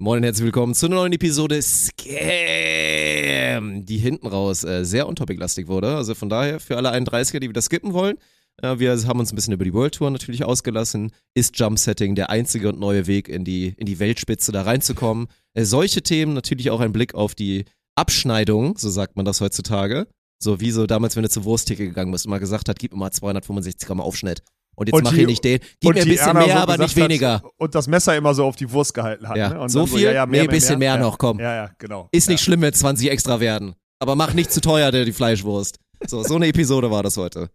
Moin und herzlich willkommen zu einer neuen Episode Scam, die hinten raus äh, sehr untopiclastig wurde. Also von daher für alle 31er, die wieder skippen wollen, äh, wir haben uns ein bisschen über die World Tour natürlich ausgelassen. Ist Jump Setting der einzige und neue Weg in die, in die Weltspitze da reinzukommen? Äh, solche Themen, natürlich auch ein Blick auf die Abschneidung, so sagt man das heutzutage. So wie so damals, wenn du zur Wursttheke gegangen bist und mal gesagt hat, gib mir mal 265 Gramm Aufschnitt. Und jetzt Und mach die- ich nicht den. Gib mir ein bisschen Erna mehr, so aber nicht weniger. Hat, und das Messer immer so auf die Wurst gehalten hat. Ja. Ne? Und So viel? ja, ja, mehr, Nee, mehr, bisschen mehr ja. noch, komm. Ja, ja, genau. Ist nicht schlimm, wenn 20 extra werden. Aber mach nicht zu teuer, der die Fleischwurst. So, so eine Episode war das heute.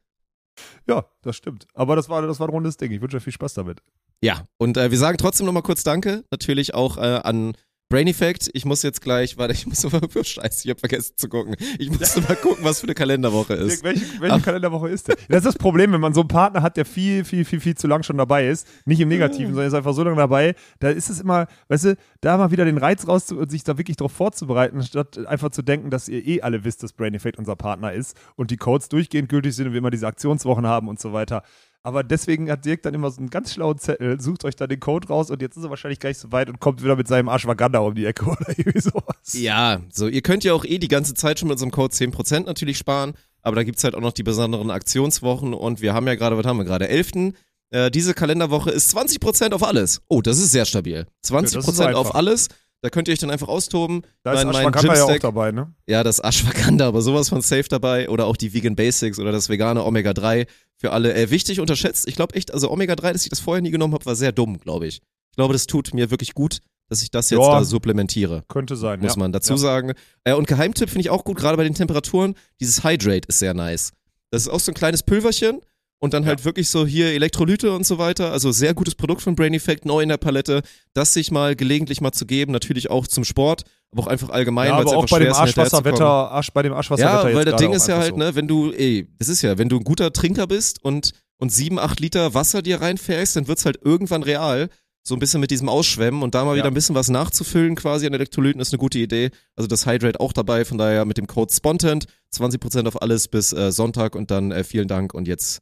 Ja, das stimmt. Aber das war, das war ein rundes Ding. Ich wünsche euch viel Spaß damit. Ja, und äh, wir sagen trotzdem nochmal kurz Danke. Natürlich auch äh, an Brain Effect. Ich muss jetzt gleich, warte, ich muss mal, scheiße, ich hab vergessen zu gucken. Ich musste mal gucken, was für eine Kalenderwoche ist. Welche, welche Kalenderwoche ist denn? Das ist das Problem, wenn man so einen Partner hat, der viel, viel, viel, viel zu lang schon dabei ist. Nicht im Negativen, sondern ist einfach so lange dabei. Da ist es immer, weißt du, da mal wieder den Reiz raus, und sich da wirklich drauf vorzubereiten, statt einfach zu denken, dass ihr eh alle wisst, dass Brain Effect unser Partner ist und die Codes durchgehend gültig sind und wir immer diese Aktionswochen haben und so weiter. Aber deswegen hat Dirk dann immer so einen ganz schlauen Zettel, sucht euch da den Code raus und jetzt ist er wahrscheinlich gleich so weit und kommt wieder mit seinem Ashwagandha um die Ecke oder irgendwie sowas. Ja, so, ihr könnt ja auch eh die ganze Zeit schon mit unserem Code 10% natürlich sparen, aber da gibt's halt auch noch die besonderen Aktionswochen und wir haben ja gerade, was haben wir gerade, 11. Äh, diese Kalenderwoche ist 20% auf alles. Oh, das ist sehr stabil. 20% das ist auf alles. Da könnt ihr euch dann einfach austoben. Da ist Mein- mein Ashwagandha ja auch dabei, ne? Ja, das Ashwagandha, aber sowas von safe dabei oder auch die Vegan Basics oder das vegane Omega 3 für alle. Äh, wichtig unterschätzt. Ich glaube echt, also Omega 3, dass ich das vorher nie genommen habe, war sehr dumm, glaube ich. Ich glaube, das tut mir wirklich gut, dass ich das jetzt Ja. da supplementiere. Könnte sein, Muss ja. man dazu ja. sagen. Äh, und Geheimtipp finde ich auch gut, gerade bei den Temperaturen. Dieses Hydrate ist sehr nice. Das ist auch so ein kleines Pülverchen und dann halt wirklich so hier Elektrolyte und so weiter. Also sehr gutes Produkt von Brain Effect, neu in der Palette. Das sich mal gelegentlich mal zu geben, natürlich auch zum Sport, aber auch einfach allgemein, Ja, weil es aber auch bei dem. Arschwasserwetter, Arsch, bei dem Arschwasserwetter Ja, weil das Ding ist ja halt, so. ne, wenn du, ey, das ist ja, wenn du ein guter Trinker bist und, und sieben, acht Liter Wasser dir reinfährst, dann wird's halt irgendwann real. So ein bisschen mit diesem Ausschwemmen und da mal Ja. wieder ein bisschen was nachzufüllen quasi an Elektrolyten ist eine gute Idee. Also das Hydrate auch dabei, von daher mit dem Code SPONTENT 20% auf alles bis äh, Sonntag und dann äh, vielen Dank und jetzt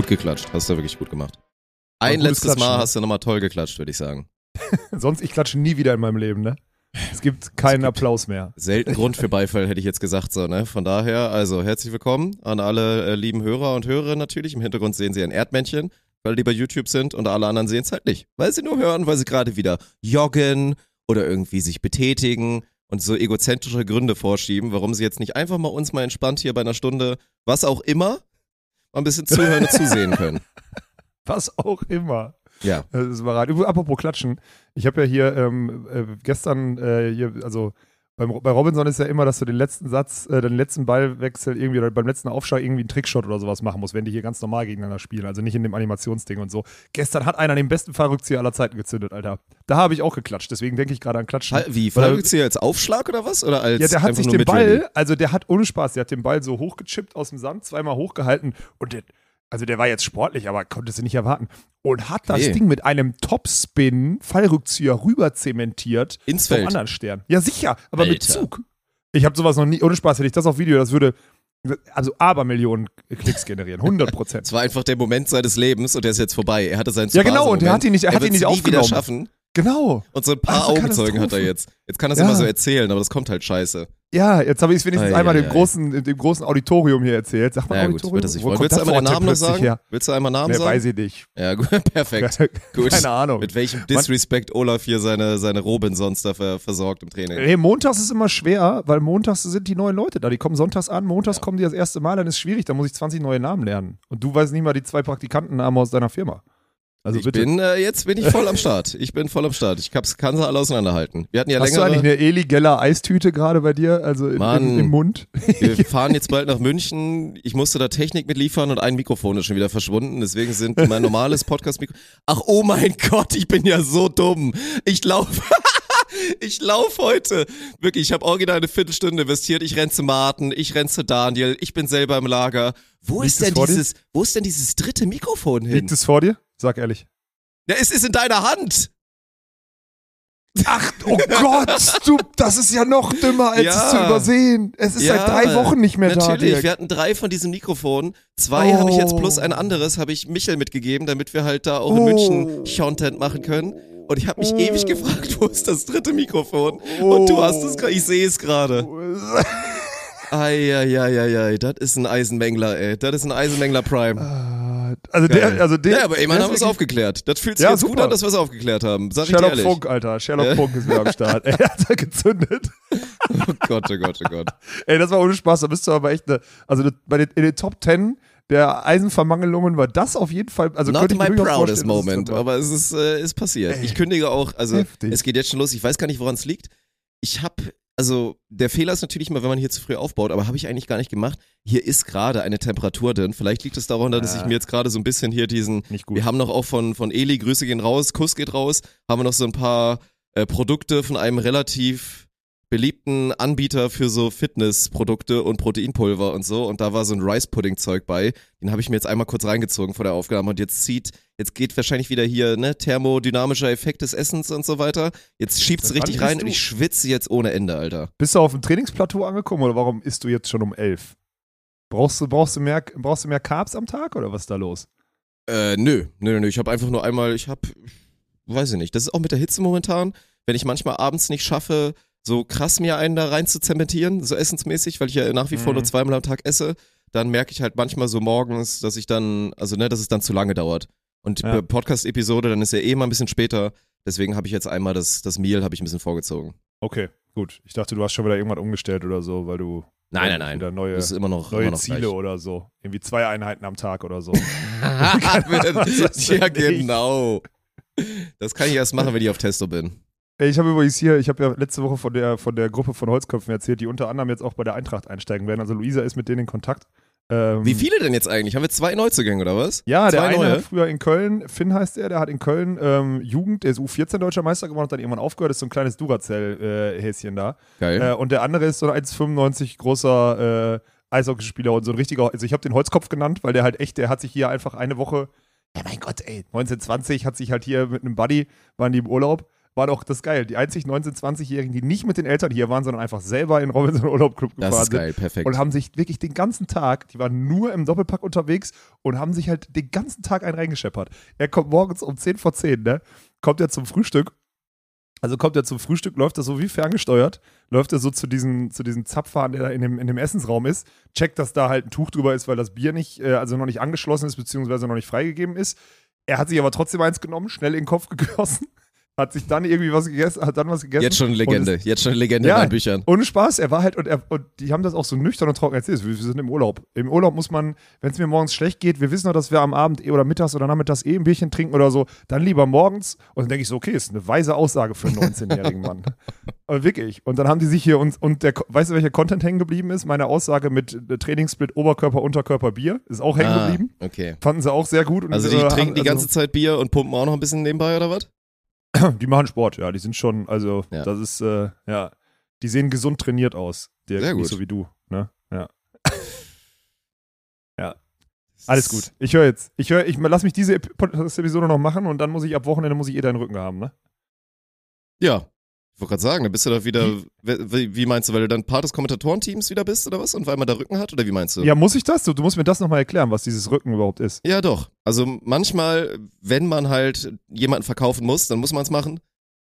Gut geklatscht, hast du wirklich gut gemacht. Ein letztes Klatschen, Mal ne? hast du nochmal toll geklatscht, würde ich sagen. Sonst, ich klatsche nie wieder in meinem Leben, ne? Es gibt keinen Applaus mehr. Selten Grund für Beifall, hätte ich jetzt gesagt, so, ne? Von daher, also herzlich willkommen an alle äh, lieben Hörer und Hörerinnen natürlich. Im Hintergrund sehen Sie ein Erdmännchen, weil die bei YouTube sind und alle anderen sehen es halt nicht. Weil sie nur hören, weil sie gerade wieder joggen oder irgendwie sich betätigen und so egozentrische Gründe vorschieben, warum sie jetzt nicht einfach mal uns mal entspannt hier bei einer Stunde, was auch immer, mal ein bisschen zuhören und zusehen können. Was auch immer. Ja. Das ist. Übrigens, Apropos Klatschen. Ich habe ja hier ähm, äh, gestern, äh, hier, also beim, bei Robinson ist ja immer, dass du den letzten Satz, äh, den letzten Ballwechsel irgendwie oder beim letzten Aufschlag irgendwie einen Trickshot oder sowas machen musst, wenn die hier ganz normal gegeneinander spielen. Also nicht in dem Animationsding und so. Gestern hat einer den besten Fallrückzieher aller Zeiten gezündet, Alter. Da habe ich auch geklatscht. Deswegen denke ich gerade an Klatschen. Wie, sie als Aufschlag oder was? Oder als Ja, der hat sich den Ball, also der hat ohne Spaß, der hat den Ball so hochgechippt aus dem Sand, zweimal hochgehalten und der, also der war jetzt sportlich, aber konnte sie nicht erwarten. Und hat das. Ding mit einem Topspin, Fallrückzieher rüber zementiert Ins zum Feld. anderen Stern. Ja, sicher, aber mit Alter. Zug. Ich habe sowas noch nie, ohne Spaß, hätte ich das auf Video, das würde also Abermillionen Klicks generieren, 100 Prozent. Es war einfach der Moment seines Lebens und der ist jetzt vorbei. Er hatte seinen Ja, genau, und er hat ihn nicht- er hat wird's ihn nicht nie wieder aufgenommen. schaffen. Genau. Und so ein paar Also Augenzeugen hat er jetzt. Jetzt kann er es Ja. immer so erzählen, aber das kommt halt scheiße. Ja, jetzt habe ich es wenigstens Ei, einmal ei, dem ei. großen, dem großen Auditorium hier erzählt. Sag mal Ja gut, Auditorium. wird sich Wo freuen. kommt Willst du das einmal Namen noch sagen? her? Willst du einmal Namen Nee, sagen? weiß ich nicht. Ja, gut, perfekt. Gut. Keine Ahnung. Mit welchem Disrespect Olaf hier seine, seine Robinsons da ver versorgt im Training. Nee, montags ist immer schwer, weil montags sind die neuen Leute da. Die kommen sonntags an, montags kommen die das erste Mal, dann ist es schwierig, da muss ich 20 neue Namen lernen. Und du weißt nicht mal die zwei Praktikantennamen aus deiner Firma. Also ich bitte. bin, äh, jetzt bin ich voll am Start. Ich bin voll am Start. Ich hab's, kann sie alle auseinanderhalten. Wir hatten ja Hast du längere. eigentlich eine Eli Geller Eistüte gerade bei dir, also in, Mann. im, im Mund? Wir fahren jetzt bald nach München. Ich musste da Technik mitliefern und ein Mikrofon ist schon wieder verschwunden. Deswegen sind mein normales Podcast-Mikro. Ach, oh mein Gott, ich bin ja so dumm. Ich laufe. Ich laufe heute. Wirklich, ich habe original eine Viertelstunde investiert. Ich renn zu Martin, ich renn zu Daniel, ich bin selber im Lager. Wo Liegt ist denn dir? dieses, wo ist denn dieses dritte Mikrofon hin? Liegt es vor dir? Sag ehrlich. Ja, es ist in deiner Hand. Ach, oh Gott, du, das ist ja noch dümmer, als Ja. es zu übersehen. Es ist Ja, seit drei Wochen nicht mehr Natürlich, da. Dirk. wir hatten drei von diesen Mikrofonen. Zwei Oh. habe ich jetzt plus ein anderes, habe ich Michel mitgegeben, damit wir halt da auch in Oh. München Content machen können. Und ich habe mich ewig gefragt, wo ist das dritte Mikrofon? Und du hast es gerade, ich sehe es gerade. Eieieiei, das ist ein Eisenmängler, ey. Das ist ein Eisenmängler Prime. Also Geil. der, also der. ja, aber immerhin der haben es aufgeklärt. Das fühlt sich Ja, jetzt gut super. an, dass wir es aufgeklärt haben. Sag ich Sherlock ehrlich. Funk, Alter. Sherlock Ja. Funk ist wieder am Start. Er hat da gezündet. Oh Gott, oh Gott, oh Gott. Ey, das war ohne Spaß. Da bist du aber echt eine, also bei den, in den Top 10 der Eisenvermangelungen war das auf jeden Fall, also Not ich my proudest moment, aber es ist, äh, ist passiert. Ey. Ich kündige auch, also Heftig. es geht jetzt schon los. Ich weiß gar nicht, woran es liegt. Ich habe, also der Fehler ist natürlich immer, wenn man hier zu früh aufbaut, aber habe ich eigentlich gar nicht gemacht. Hier ist gerade eine Temperatur drin. Vielleicht liegt es daran, dass Ja. ich mir jetzt gerade so ein bisschen hier diesen, Nicht gut. wir haben noch auch von, von Eli, Grüße gehen raus, Kuss geht raus, haben wir noch so ein paar äh, Produkte von einem relativ beliebten Anbieter für so Fitnessprodukte und Proteinpulver und so und da war so ein Rice Pudding Zeug bei. Den habe ich mir jetzt einmal kurz reingezogen vor der Aufnahme und jetzt zieht, jetzt geht wahrscheinlich wieder hier, ne, thermodynamischer Effekt des Essens und so weiter. Jetzt schiebt's Seit richtig rein und ich schwitze jetzt ohne Ende, Alter. Bist du auf dem Trainingsplateau angekommen oder warum isst du jetzt schon um 11? Brauchst du, brauchst du, mehr, brauchst du mehr Carbs am Tag oder was ist da los? Äh, nö, nö, nö, ich habe einfach nur einmal, ich habe, weiß ich nicht, das ist auch mit der Hitze momentan, wenn ich manchmal abends nicht schaffe, so krass mir einen da rein zu zementieren, so essensmäßig, weil ich ja nach wie vor Mhm. nur zweimal am Tag esse, dann merke ich halt manchmal so morgens, dass ich dann, also ne, dass es dann zu lange dauert. Und Ja. Podcast-Episode, dann ist ja eh mal ein bisschen später, deswegen habe ich jetzt einmal das, das Meal, habe ich ein bisschen vorgezogen. Okay, gut. Ich dachte, du hast schon wieder irgendwas umgestellt oder so, weil du Nein, nein, nein. wieder neue, Das ist immer noch, neue immer noch Ziele gleich. oder so. Irgendwie zwei Einheiten am Tag oder so. ja, genau. Das kann ich erst machen, wenn ich auf Testo bin. Ich habe übrigens hier, ich habe ja letzte Woche von der, von der Gruppe von Holzköpfen erzählt, die unter anderem jetzt auch bei der Eintracht einsteigen werden. Also Luisa ist mit denen in Kontakt. Ähm, Wie viele denn jetzt eigentlich? Haben wir zwei Neuzugänge oder was? Ja, der Zwei eine neue? hat früher in Köln, Finn heißt er, der hat in Köln ähm, Jugend, der ist U14 deutscher Meister geworden, hat dann irgendwann aufgehört, ist so ein kleines Duracell-Häschen da. Geil. Äh, und der andere ist so ein 1,95 großer äh, Eishockeyspieler und so ein richtiger, also ich habe den Holzkopf genannt, weil der halt echt, der hat sich hier einfach eine Woche, ja mein Gott, ey, 1920 hat sich halt hier mit einem Buddy, waren die im Urlaub, war doch das geil. Die einzig 19-, 20-Jährigen, die nicht mit den Eltern hier waren, sondern einfach selber in Robinson Urlaub Club das gefahren ist geil, perfekt. und haben sich wirklich den ganzen Tag, die waren nur im Doppelpack unterwegs und haben sich halt den ganzen Tag einen reingescheppert. Er kommt morgens um 10 vor 10, ne? Kommt er zum Frühstück. Also kommt er zum Frühstück, läuft er so wie ferngesteuert, läuft er so zu diesen, zu diesen Zapfhahn, der da in dem, in dem Essensraum ist, checkt, dass da halt ein Tuch drüber ist, weil das Bier nicht, äh, also noch nicht angeschlossen ist, beziehungsweise noch nicht freigegeben ist. Er hat sich aber trotzdem eins genommen, schnell in den Kopf gegossen, hat sich dann irgendwie was gegessen, hat dann was gegessen. Jetzt schon und Legende. ist- Jetzt schon eine Legende Ja. in meinen Büchern. ohne Spaß, er war halt, und, er, und die haben das auch so nüchtern und trocken erzählt. Wir, wir sind im Urlaub. Im Urlaub muss man, wenn es mir morgens schlecht geht, wir wissen doch, dass wir am Abend eh oder mittags oder nachmittags eh ein Bierchen trinken oder so, dann lieber morgens. Und dann denke ich so, okay, ist eine weise Aussage für einen 19-jährigen Mann. Aber wirklich. Und dann haben die sich hier, und, und der, weißt du, welcher Content hängen geblieben ist? Meine Aussage mit äh, Trainingssplit Oberkörper, Unterkörper, Bier ist auch hängen Ah, geblieben. okay. Fanden sie auch sehr gut. Und, Also die äh, trinken haben- die ganze also, Zeit Bier und pumpen auch noch ein bisschen nebenbei oder was? Die machen Sport, ja. Die sind schon, also, Ja. das ist, äh, ja. Die sehen gesund trainiert aus. Dirk, Sehr Nicht gut. so wie du, ne? Ja. ja. Alles gut. Ich höre jetzt. Ich höre, ich lass mich diese Ep- Podcast-Episode noch machen und dann muss ich ab Wochenende muss ich eh deinen Rücken haben, ne? Ja. Ich wollte gerade sagen, dann bist du da wieder, wie, wie meinst du, weil du dann Part des Kommentatorenteams wieder bist oder was? Und weil man da Rücken hat oder wie meinst du? Ja, muss ich das? Du, du musst mir das nochmal erklären, was dieses Rücken überhaupt ist. Ja, doch. Also manchmal, wenn man halt jemanden verkaufen muss, dann muss man es machen.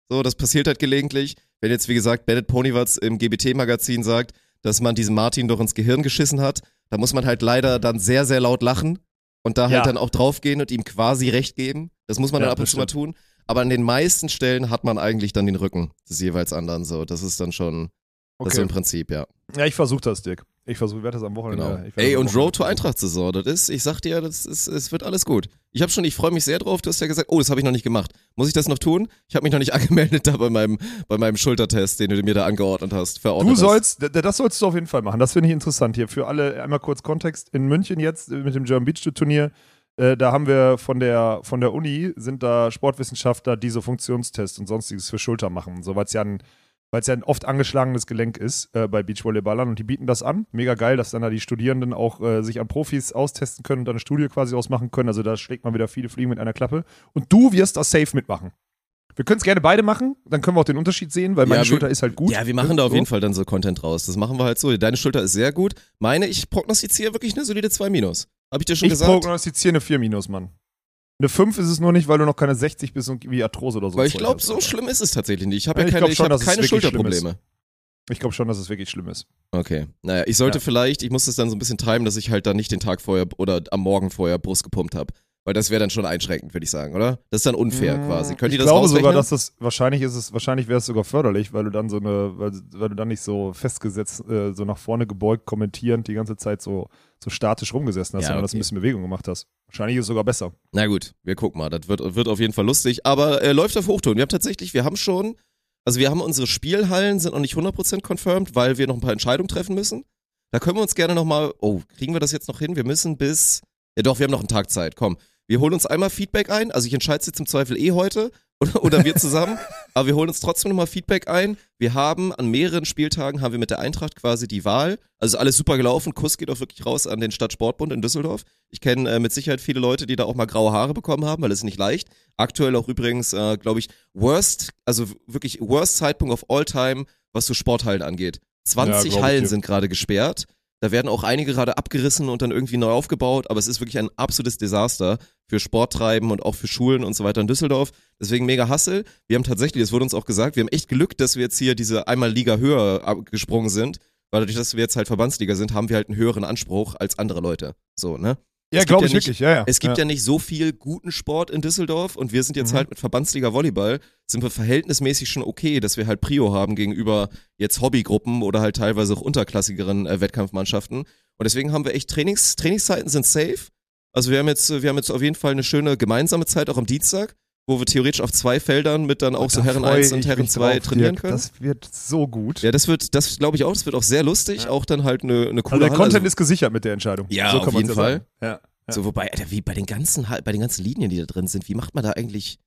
So, das passiert halt gelegentlich. Wenn jetzt, wie gesagt, Bennett Ponywatz im GBT-Magazin sagt, dass man diesem Martin doch ins Gehirn geschissen hat, da muss man halt leider dann sehr, sehr laut lachen und da Ja. halt dann auch draufgehen und ihm quasi recht geben. Das muss man Ja, dann ab und zu mal tun. Aber an den meisten Stellen hat man eigentlich dann den Rücken des jeweils anderen. So, das ist dann schon, das ist so Okay. im Prinzip, ja. Ja, ich versuche das, Dirk. Ich versuche, werde das am Wochenende. Genau. ich Ey, und Road to. Eintracht-Saison, das ist, ich sag dir, das ist, es wird alles gut. Ich habe schon, ich freue mich sehr drauf. Du hast ja gesagt, oh, das habe ich noch nicht gemacht. Muss ich das noch tun? Ich habe mich noch nicht angemeldet da bei meinem, bei meinem Schultertest, den du mir da angeordnet hast. Verordnet Du hast. sollst, d- das sollst du auf jeden Fall machen. Das finde ich interessant hier. Für alle, einmal kurz Kontext. In München jetzt äh, mit dem German Beach Turnier Äh, da haben wir von der, von der Uni, sind da Sportwissenschaftler, die so Funktionstests und sonstiges für Schulter machen. So, weil es ja ein ja ein oft angeschlagenes Gelenk ist äh, bei Beachvolleyballern und die bieten das an. Mega geil, dass dann da die Studierenden auch äh, sich an Profis austesten können und dann eine Studie quasi ausmachen können. Also da schlägt man wieder viele Fliegen mit einer Klappe. Und du wirst das safe mitmachen. Wir können es gerne beide machen, dann können wir auch den Unterschied sehen, weil meine Ja, wir- Schulter ist halt gut. Ja, wir machen da auf So. jeden Fall dann so Content raus. Das machen wir halt so. Deine Schulter ist sehr gut. Meine, ich prognostiziere wirklich eine solide 2 Minus. Hab ich dir schon Ich gesagt? prognostiziere eine 4 minus, Mann. Eine 5 ist es nur nicht, weil du noch keine 60 bist und wie Arthrose oder so. Weil ich glaube, so schlimm ist es tatsächlich nicht. Ich habe ja, Ja, ich keine, ich schon, es keine Schulterprobleme. Ich glaube schon, dass es wirklich schlimm ist. Okay. Naja, ich sollte Ja. vielleicht, ich muss das dann so ein bisschen timen, dass ich halt dann nicht den Tag vorher oder am Morgen vorher Brust gepumpt habe. Weil das wäre dann schon einschränkend, würde ich sagen, oder? Das ist dann unfair quasi. Könnt ihr ich das glaube ausrechnen? sogar, dass das wahrscheinlich ist es, wahrscheinlich wäre es sogar förderlich, weil du dann so eine, weil, weil du dann nicht so festgesetzt, äh, so nach vorne gebeugt, kommentierend die ganze Zeit so, so statisch rumgesessen hast, Ja, sondern dass du okay. ein bisschen Bewegung gemacht hast. Wahrscheinlich ist es sogar besser. Na gut, wir gucken mal. Das wird, wird auf jeden Fall lustig. Aber äh, läuft auf Hochtouren. Wir haben tatsächlich, wir haben schon, also wir haben unsere Spielhallen, sind noch nicht 100% confirmed, weil wir noch ein paar Entscheidungen treffen müssen. Da können wir uns gerne nochmal, oh, kriegen wir das jetzt noch hin? Wir müssen bis, ja doch, wir haben noch einen Tag Zeit. Komm, wir holen uns einmal Feedback ein. Also ich entscheide es jetzt im Zweifel eh heute oder, oder wir zusammen. Aber wir holen uns trotzdem nochmal Feedback ein. Wir haben an mehreren Spieltagen haben wir mit der Eintracht quasi die Wahl. Also alles super gelaufen. Kuss geht auch wirklich raus an den Stadtsportbund in Düsseldorf. Ich kenne äh, mit Sicherheit viele Leute, die da auch mal graue Haare bekommen haben, weil es ist nicht leicht. Aktuell auch übrigens, äh, glaube ich, worst, also wirklich worst Zeitpunkt of all time, was so Sporthallen angeht. 20 Ja, Hallen sind gerade gesperrt. Da werden auch einige gerade abgerissen und dann irgendwie neu aufgebaut, aber es ist wirklich ein absolutes Desaster für Sporttreiben und auch für Schulen und so weiter in Düsseldorf. Deswegen mega Hassel. Wir haben tatsächlich, es wurde uns auch gesagt, wir haben echt Glück, dass wir jetzt hier diese einmal Liga höher gesprungen sind, weil dadurch, dass wir jetzt halt Verbandsliga sind, haben wir halt einen höheren Anspruch als andere Leute. So, ne? Ja, glaube ja ich nicht- wirklich, ja, ja. Es gibt ja. ja. nicht so viel guten Sport in Düsseldorf und wir sind jetzt Mhm. halt mit Verbandsliga Volleyball, sind wir verhältnismäßig schon okay, dass wir halt Prio haben gegenüber jetzt Hobbygruppen oder halt teilweise auch unterklassigeren äh, Wettkampfmannschaften. Und deswegen haben wir echt Trainings, Trainingszeiten sind safe. Also wir haben jetzt, wir haben jetzt auf jeden Fall eine schöne gemeinsame Zeit auch am Dienstag, wo wir theoretisch auf zwei Feldern mit dann auch so Herren freu 1 und Herren mich 2 drauf, trainieren können. Das wird so gut. ja, das wird, das glaube ich auch, das wird auch sehr lustig, Ja. auch dann halt eine, eine coole also der Halle. Content Also- ist gesichert mit der Entscheidung. Ja, so auf jeden Fall. Ja. Ja. So, wobei, Alter, wie bei den ganzen, bei den ganzen Linien, die da drin sind, wie macht man da eigentlich,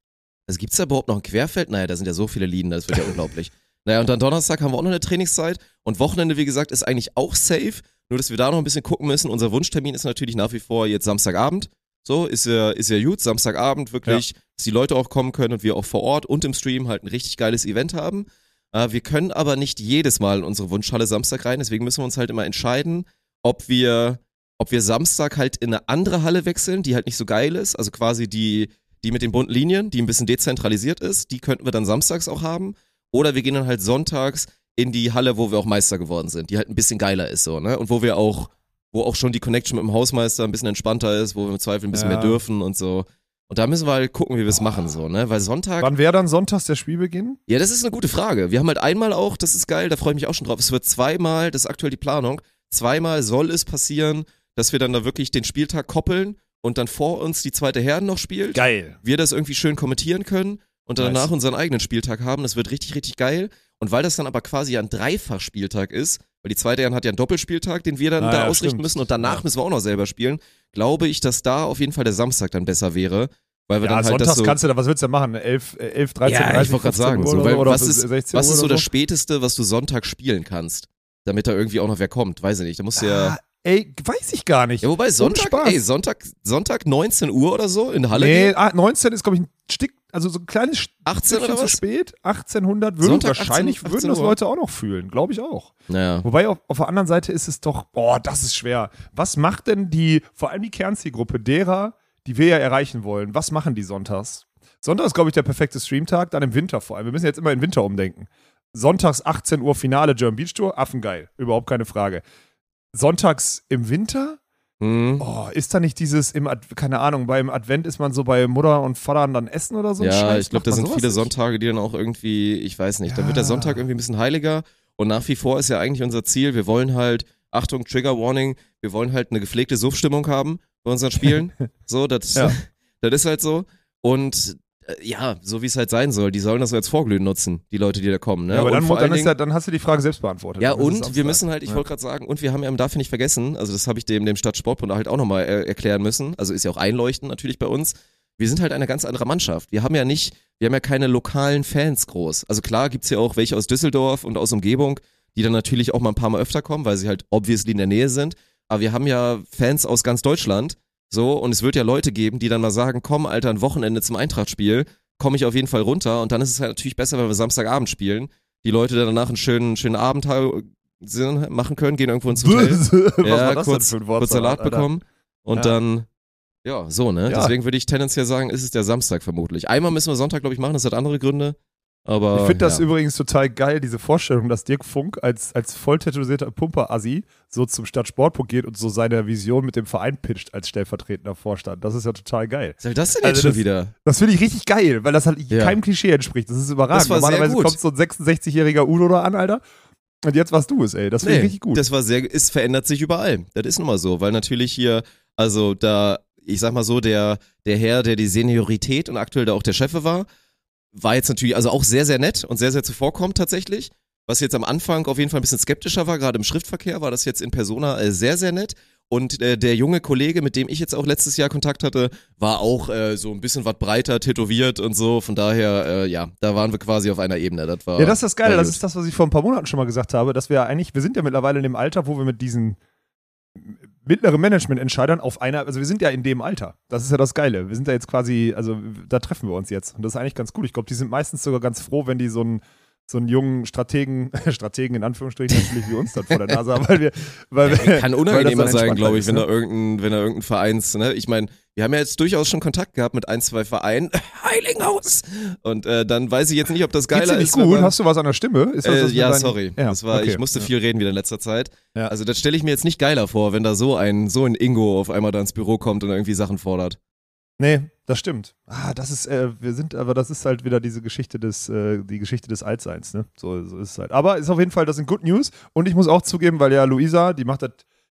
also gibt's da überhaupt noch ein Querfeld? Naja, da sind ja so viele Linien, das wird ja unglaublich. Naja, und dann Donnerstag haben wir auch noch eine Trainingszeit und Wochenende, wie gesagt, ist eigentlich auch safe, nur dass wir da noch ein bisschen gucken müssen. Unser Wunschtermin ist natürlich nach wie vor jetzt Samstagabend. So, ist ja, ist ja gut, Samstagabend wirklich, dass die Leute auch kommen können und wir auch vor Ort und im Stream halt ein richtig geiles Event haben. Äh, wir können aber nicht jedes Mal in unsere Wunschhalle Samstag rein, deswegen müssen wir uns halt immer entscheiden, ob wir ob wir Samstag halt in eine andere Halle wechseln, die halt nicht so geil ist, also quasi die, die mit den bunten Linien, die ein bisschen dezentralisiert ist, die könnten wir dann samstags auch haben. Oder wir gehen dann halt sonntags in die Halle, wo wir auch Meister geworden sind, die halt ein bisschen geiler ist so, ne? Und wo wir auch, wo auch schon die Connection mit dem Hausmeister ein bisschen entspannter ist, wo wir im Zweifel ein bisschen Ja. mehr dürfen und so. Und da müssen wir halt gucken, wie wir es machen, so, ne? Weil Sonntag. Wann wäre dann sonntags der Spielbeginn? Ja, das ist eine gute Frage. Wir haben halt einmal auch, das ist geil, da freue ich mich auch schon drauf. Es wird zweimal, das ist aktuell die Planung, zweimal soll es passieren, dass wir dann da wirklich den Spieltag koppeln und dann vor uns die zweite Herren noch spielt. Geil. Wir das irgendwie schön kommentieren können und dann Nice. danach unseren eigenen Spieltag haben. Das wird richtig, richtig geil. Und weil das dann aber quasi ein Dreifachspieltag ist, weil die zweite Herren hat ja einen Doppelspieltag, den wir dann Ah, da ja, ausrichten stimmt. müssen und danach Ja. müssen wir auch noch selber spielen, glaube ich, dass da auf jeden Fall der Samstag dann besser wäre. Weil wir Ja, dann halt sonntags das so kannst du da, was willst du da machen? 11, äh, 11 13, ja, 30, ich wollte gerade 15 sagen, Uhr so, weil was ist, 16 was ist so oder das Späteste, was du Sonntag spielen kannst? Damit da irgendwie auch noch wer kommt, weiß ich nicht. Da musst du ja. Ah, ey, weiß ich gar nicht. Ja, wobei Sonntag, ey, Sonntag, Sonntag 19 Uhr oder so in Halle nee, ah, 19 ist, glaube ich, ein Stück, also so ein kleines 18 Stückchen oder zu was? spät. 1800 würden Sonntag wahrscheinlich 18 würden das. Leute auch noch fühlen, glaube ich auch. Naja. Wobei auf, auf der anderen Seite ist es doch, boah, das ist schwer. Was macht denn die, vor allem die Kernzielgruppe derer, die wir ja erreichen wollen, was machen die sonntags? Sonntag ist, glaube ich, der perfekte Streamtag, dann im Winter vor allem. Wir müssen jetzt immer in Winter umdenken. Sonntags 18 Uhr Finale German Beach Tour, affengeil, überhaupt keine Frage. Sonntags im Winter, Hm. oh, ist da nicht dieses, im Ad, keine Ahnung, beim Advent ist man so bei Mutter und Vater dann essen oder so ja, ich glaube, da sind viele nicht? Sonntage, die dann auch irgendwie, ich weiß nicht, dann wird der Ja. Sonntag irgendwie ein bisschen heiliger und nach wie vor ist ja eigentlich unser Ziel, wir wollen halt, Achtung, Trigger Warning, wir wollen halt eine gepflegte Suffstimmung haben bei unseren Spielen. so, das, Ja. das ist halt so. Und ja, so wie es halt sein soll. Die sollen das so als Vorglühen nutzen, die Leute, die da kommen. Ne? Ja, aber dann, dann, Dingen- ja, dann hast du die Frage selbst beantwortet. ja, es und wir müssen halt, ich Ja. wollte gerade sagen, und wir haben ja, darf ich nicht vergessen, also das habe ich dem, dem Stadtsportbund halt auch nochmal äh, erklären müssen, also ist ja auch einleuchtend natürlich bei uns. Wir sind halt eine ganz andere Mannschaft. Wir haben ja nicht, wir haben ja keine lokalen Fans groß. Also klar gibt's ja auch welche aus Düsseldorf und aus Umgebung, die dann natürlich auch mal ein paar Mal öfter kommen, weil sie halt obviously in der Nähe sind. Aber wir haben ja Fans aus ganz Deutschland, so, und es wird ja Leute geben, die dann mal sagen, komm, Alter, ein Wochenende zum Eintrachtspiel, komme ich auf jeden Fall runter. Und dann ist es halt natürlich besser, wenn wir Samstagabend spielen. Die Leute dann danach einen schönen, schönen Abend machen können, gehen irgendwo ins Hotel, Was ja, war das kurz, denn für ein kurz Salat Alter? bekommen und Ja. dann, ja, so, ne? Ja. Deswegen würde ich tendenziell sagen, ist es der Samstag vermutlich. Einmal müssen wir Sonntag, glaube ich, machen, das hat andere Gründe. Aber Ich finde das ja. übrigens total geil, diese Vorstellung, dass Dirk Funk als, als voll tätowierter Pumper-Assi so zum Stadtsportpunkt geht und so seine Vision mit dem Verein pitcht als stellvertretender Vorstand. Das ist ja total geil. Was soll das denn Also jetzt schon das- wieder? Das finde ich richtig geil, weil das halt Ja. keinem Klischee entspricht. Das ist überragend. Das Normalerweise kommt so ein 66-jähriger Udo da an, Alter. Und jetzt warst du es, ey. Das finde ich richtig gut. Das war sehr, es verändert sich überall. Das ist nun mal so, weil natürlich hier, also da, ich sag mal so, der, der Herr, der die Seniorität und aktuell da auch der Chef war, war jetzt natürlich, also auch sehr, sehr nett und sehr, sehr zuvorkommend tatsächlich. Was jetzt am Anfang auf jeden Fall ein bisschen skeptischer war, gerade im Schriftverkehr, war das jetzt in Persona äh, sehr, sehr nett. Und äh, der junge Kollege, mit dem ich jetzt auch letztes Jahr Kontakt hatte, war auch äh, so ein bisschen was breiter, tätowiert und so. Von daher, äh, ja, da waren wir quasi auf einer Ebene. Das war, Ja, das ist das Geile. Das ist das, was ich vor ein paar Monaten schon mal gesagt habe, dass wir eigentlich, wir sind ja mittlerweile in dem Alter, wo wir mit diesen mittleren Management-Entscheidern auf einer, also wir sind ja in dem Alter. Das ist ja das Geile. Wir sind ja jetzt quasi, also da treffen wir uns jetzt. Und das ist eigentlich ganz cool. Ich glaube, die sind meistens sogar ganz froh, wenn die so einen so einen jungen Strategen, Strategen in Anführungsstrichen natürlich wie uns dann vor der Nase haben, weil wir, weil wir Kann unangenehmer sein, glaube ich, wenn entspannter da ne? irgendein, wenn da irgendein Vereins, ne? Ich meine, wir haben ja jetzt durchaus schon Kontakt gehabt mit ein, zwei Vereinen. Heilinghaus! Und äh, dann weiß ich jetzt nicht, ob das Geht's geiler nicht ist. gut? man- Hast du was an der Stimme? Ist das äh, das ja, deinen- sorry. Ja, das war, okay. ich musste Ja. viel reden wieder in letzter Zeit. Ja. Also das stelle ich mir jetzt nicht geiler vor, wenn da so ein, so ein Ingo auf einmal da ins Büro kommt und irgendwie Sachen fordert. Nee, das stimmt. Ah, das ist, äh, wir sind, aber das ist halt wieder diese Geschichte des, äh, die Geschichte des Altseins, ne? So, so ist es halt. Aber ist auf jeden Fall, das sind Good News. Und ich muss auch zugeben, weil ja Luisa, die macht das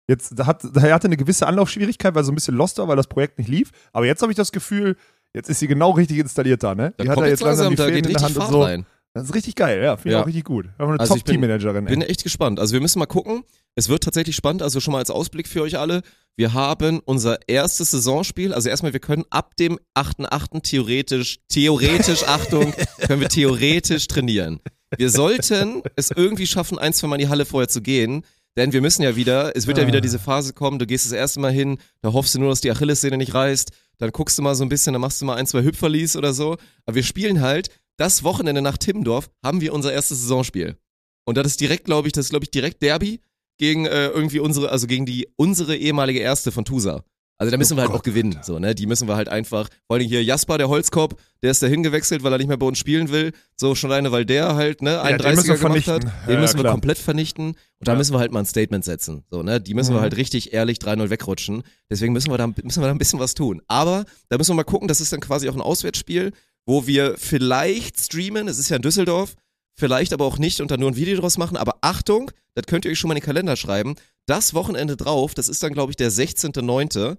jetzt, da hat, da hatte eine gewisse Anlaufschwierigkeit, weil so ein bisschen lost war, weil das Projekt nicht lief. Aber jetzt habe ich das Gefühl, jetzt ist sie genau richtig installiert da, ne? Da die hat kommt da jetzt langsam die da Fäden geht in der Hand Fahrt und so. rein. Das ist richtig geil, ja. Finde ich Ja. auch richtig gut. Wir haben eine Also ich bin- Top-Teammanagerin. Bin echt gespannt. Also wir müssen mal gucken. Es wird tatsächlich spannend, also schon mal als Ausblick für euch alle. Wir haben unser erstes Saisonspiel, also erstmal, wir können ab dem 8.8. theoretisch, theoretisch, Achtung, können wir theoretisch trainieren. Wir sollten es irgendwie schaffen, ein, zwei Mal in die Halle vorher zu gehen, denn wir müssen ja wieder, es wird ja Ah. wieder diese Phase kommen, du gehst das erste Mal hin, da hoffst du nur, dass die Achillessehne nicht reißt, dann guckst du mal so ein bisschen, dann machst du mal ein, zwei Hüpferlis oder so, aber wir spielen halt, das Wochenende nach Timmendorf haben wir unser erstes Saisonspiel. Und das ist direkt, glaube ich, das ist, glaube ich, direkt Derby gegen äh, irgendwie unsere, also gegen die unsere ehemalige Erste von Tusa. Also da müssen wir halt Oh Gott, auch gewinnen, so, ne? Die müssen wir halt einfach, vor allem hier Jasper, der Holzkopf, der ist dahin gewechselt, weil er nicht mehr bei uns spielen will. So schon alleine, weil der halt, ne, den 31er müssen wir gemacht hat. Den Ja, müssen wir klar. komplett vernichten. Und da Ja. müssen wir halt mal ein Statement setzen. So, ne? Die müssen Mhm. wir halt richtig ehrlich 3-0 wegrutschen. Deswegen müssen wir, da, müssen wir da ein bisschen was tun. Aber da müssen wir mal gucken, das ist dann quasi auch ein Auswärtsspiel, wo wir vielleicht streamen, es ist ja in Düsseldorf, vielleicht aber auch nicht und dann nur ein Video draus machen. Aber Achtung, das könnt ihr euch schon mal in den Kalender schreiben. Das Wochenende drauf, das ist dann, glaube ich, der 16.9.,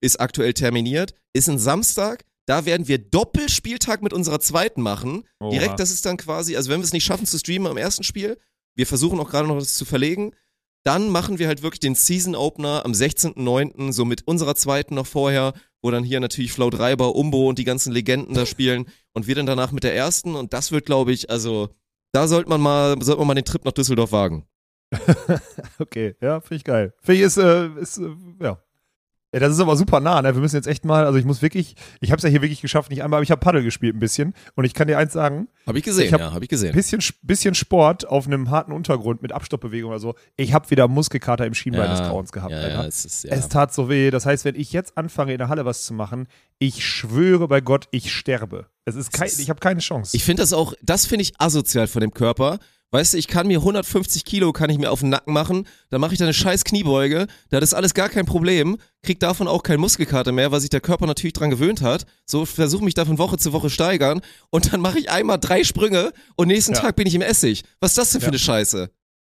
ist aktuell terminiert, ist ein Samstag. Da werden wir Doppelspieltag mit unserer zweiten machen. Oha. Direkt, das ist dann quasi, also wenn wir es nicht schaffen zu streamen am ersten Spiel, wir versuchen auch gerade noch das zu verlegen, dann machen wir halt wirklich den Season Opener am 16.09., so mit unserer zweiten noch vorher, wo dann hier natürlich Flaut Reiber, Umbo und die ganzen Legenden da spielen und wir dann danach mit der ersten und das wird, glaube ich, also da sollte man mal, sollte man mal den Trip nach Düsseldorf wagen. Okay, ja, finde ich geil. Finde ich ist, äh, ist äh, ja. Ja, das ist aber super nah, ne? Wir müssen jetzt echt mal, also ich muss wirklich, ich habe es ja hier wirklich geschafft, nicht einmal, aber ich habe Paddel gespielt ein bisschen und ich kann dir eins sagen, Habe ich gesehen, Ich hab- ja, habe ich gesehen. bisschen, bisschen Sport auf einem harten Untergrund mit Abstoppbewegung oder so, ich habe wieder Muskelkater im Schienbein des Grauens gehabt, ja, ja, es ist, ja. Es tat so weh. Das heißt, wenn ich jetzt anfange, in der Halle was zu machen, ich schwöre bei Gott, ich sterbe. Es ist kein, ist- ich habe keine Chance. Ich finde das auch, das finde ich asozial von dem Körper. Weißt du, ich kann mir 150 Kilo kann ich mir auf den Nacken machen, dann mache ich da eine scheiß Kniebeuge, da ist alles gar kein Problem, krieg davon auch kein Muskelkater mehr, weil sich der Körper natürlich dran gewöhnt hat. So versuche mich da von Woche zu Woche steigern und dann mache ich einmal drei Sprünge und nächsten Ja. Tag bin ich im Essig. Was ist das denn für Ja. eine Scheiße?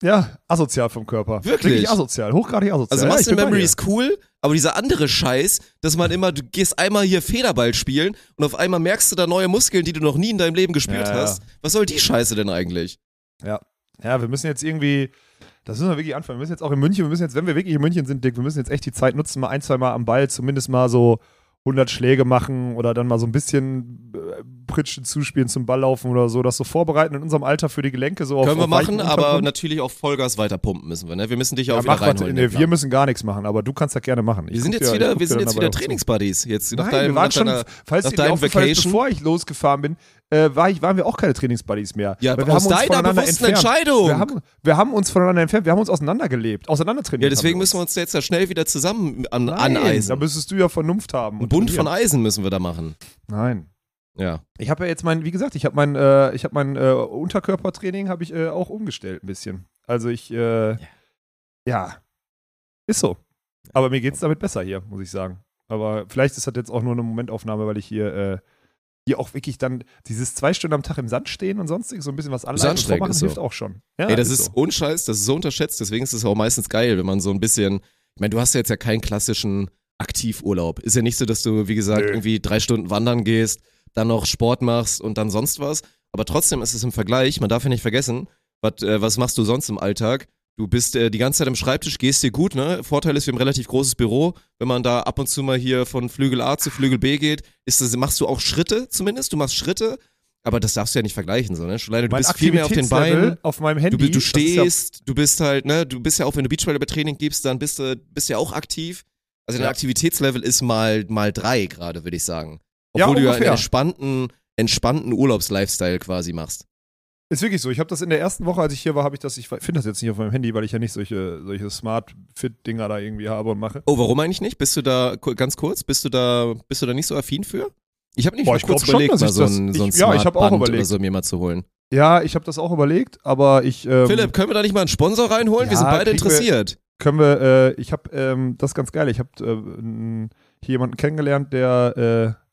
Ja, asozial vom Körper. Wirklich? asozial, hochgradig asozial. Also ja, Muscle bei Memory ist cool, aber dieser andere Scheiß, dass man immer, du gehst einmal hier Federball spielen und auf einmal merkst du da neue Muskeln, die du noch nie in deinem Leben gespürt Ja, ja. hast. Was soll die Scheiße denn eigentlich? Ja, wir müssen jetzt irgendwie, das müssen wir wirklich anfangen. Wir müssen jetzt auch in München, wir müssen jetzt, wenn wir wirklich in München sind, Dick, wir müssen jetzt echt die Zeit nutzen, mal ein, zwei Mal am Ball zumindest mal so 100 Schläge machen oder dann mal so ein bisschen äh, Pritschen zuspielen zum Ball laufen oder so, das so vorbereiten in unserem Alter für die Gelenke so auf Können wir machen, aber natürlich auf Vollgas weiter pumpen müssen wir, ne? Wir müssen dich ja ja, auch wieder reinholen. nee, wir Plan. müssen gar nichts machen, aber du kannst das gerne machen. Ich wir sind jetzt dir- wieder, wir sind jetzt wieder auch. Trainingsbuddies. Jetzt nach Nein, deinem, wir waren schon, deiner, falls nach dir Vacation. bevor ich losgefahren bin, äh, war ich, waren wir auch keine Trainingsbuddies mehr. Ja, Weil wir aus haben uns deiner voneinander bewussten entfernt. Entscheidung. Wir haben, wir haben uns voneinander entfernt, wir haben uns auseinandergelebt, auseinander trainiert. Ja, deswegen haben müssen wir uns jetzt ja schnell wieder zusammen an, Nein, aneisen. Da müsstest du ja Vernunft haben. Ein und Bund von. Eisen müssen wir da machen. Nein. Ja. Ich habe ja jetzt mein, wie gesagt, ich habe mein, äh, ich habe mein äh, Unterkörpertraining habe ich äh, auch umgestellt ein bisschen. Also ich, äh, ja, ist so. Aber mir geht's damit besser hier, muss ich sagen. Aber vielleicht ist das jetzt auch nur eine Momentaufnahme, weil ich hier, äh, hier auch wirklich dann dieses zwei Stunden am Tag im Sand stehen und sonstiges, so ein bisschen was anstrengend, vormachen, ist so. hilft auch schon. Ja, Ey, das ist, so. unscheiß, das ist so unterschätzt, deswegen ist es auch meistens geil, wenn man so ein bisschen, ich meine, du hast ja jetzt ja keinen klassischen Aktivurlaub. Ist ja nicht so, dass du, wie gesagt, Nö. irgendwie drei Stunden wandern gehst, dann noch Sport machst und dann sonst was. Aber trotzdem ist es im Vergleich, man darf ja nicht vergessen, was, äh, was machst du sonst im Alltag? Du bist äh, die ganze Zeit am Schreibtisch, gehst dir gut, ne? Vorteil ist, wir haben ein relativ großes Büro. Wenn man da ab und zu mal hier von Flügel A zu Flügel B geht, ist das, machst du auch Schritte zumindest. Du machst Schritte, aber das darfst du ja nicht vergleichen, so, ne? Schon du bist viel mehr auf den Beinen. auf meinem Handy. Du, du ist ja- stehst, du bist halt, ne, du bist ja auch, wenn du Beachvolleyball-Training gibst, dann bist du, bist ja auch aktiv. Also dein Ja. Aktivitätslevel ist mal, mal drei gerade, würde ich sagen. Ja, Obwohl du ja einen entspannten, entspannten Urlaubs-Lifestyle quasi machst. Ist wirklich so. Ich habe das in der ersten Woche, als ich hier war, habe ich das, ich finde das jetzt nicht auf meinem Handy, weil ich ja nicht solche, solche Smart-Fit-Dinger da irgendwie habe und mache. Oh, warum eigentlich nicht? Bist du da, ganz kurz, bist du da, bist du da nicht so affin für? Ich habe nicht Boah, mal ich kurz schon, überlegt, dass mal so das- ein, so ein ich- ja, ich auch überlegt. oder so mir mal zu holen. Ja, ich habe das auch überlegt, aber ich. Ähm, Philipp, können wir da nicht mal einen Sponsor reinholen? wir Ja, sind beide kriegen wir- interessiert. können wir, äh, ich habe, ähm, das ist ganz geil, ich habe äh, hier jemanden kennengelernt, der, äh,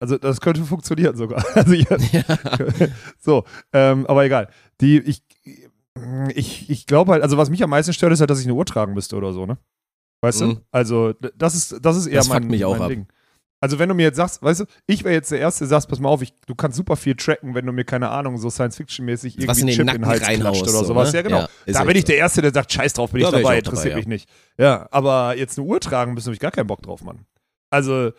also das könnte funktionieren sogar. Also ich, so, ähm, aber egal. Die, ich, ich, ich glaube halt, also was mich am meisten stört, ist halt, dass ich eine Uhr tragen müsste oder so, ne? Weißt Mhm. du? Also, das ist, das ist eher Das mein, mich auch mein ab. Ding. Also, wenn du mir jetzt sagst, weißt du, ich wäre jetzt der Erste, der sagst, pass mal auf, ich, du kannst super viel tracken, wenn du mir, keine Ahnung, so Science-Fiction-mäßig irgendwie in den Chip in den Hals klatscht oder so, sowas. ne? Ja, genau. Ja, da bin ich der Erste, der sagt, scheiß drauf, bin Da ich wär ich dabei, auch dabei, interessiert ja. mich nicht. Ja, aber jetzt eine Uhr tragen, müssen wir gar keinen Bock drauf, Mann. Also,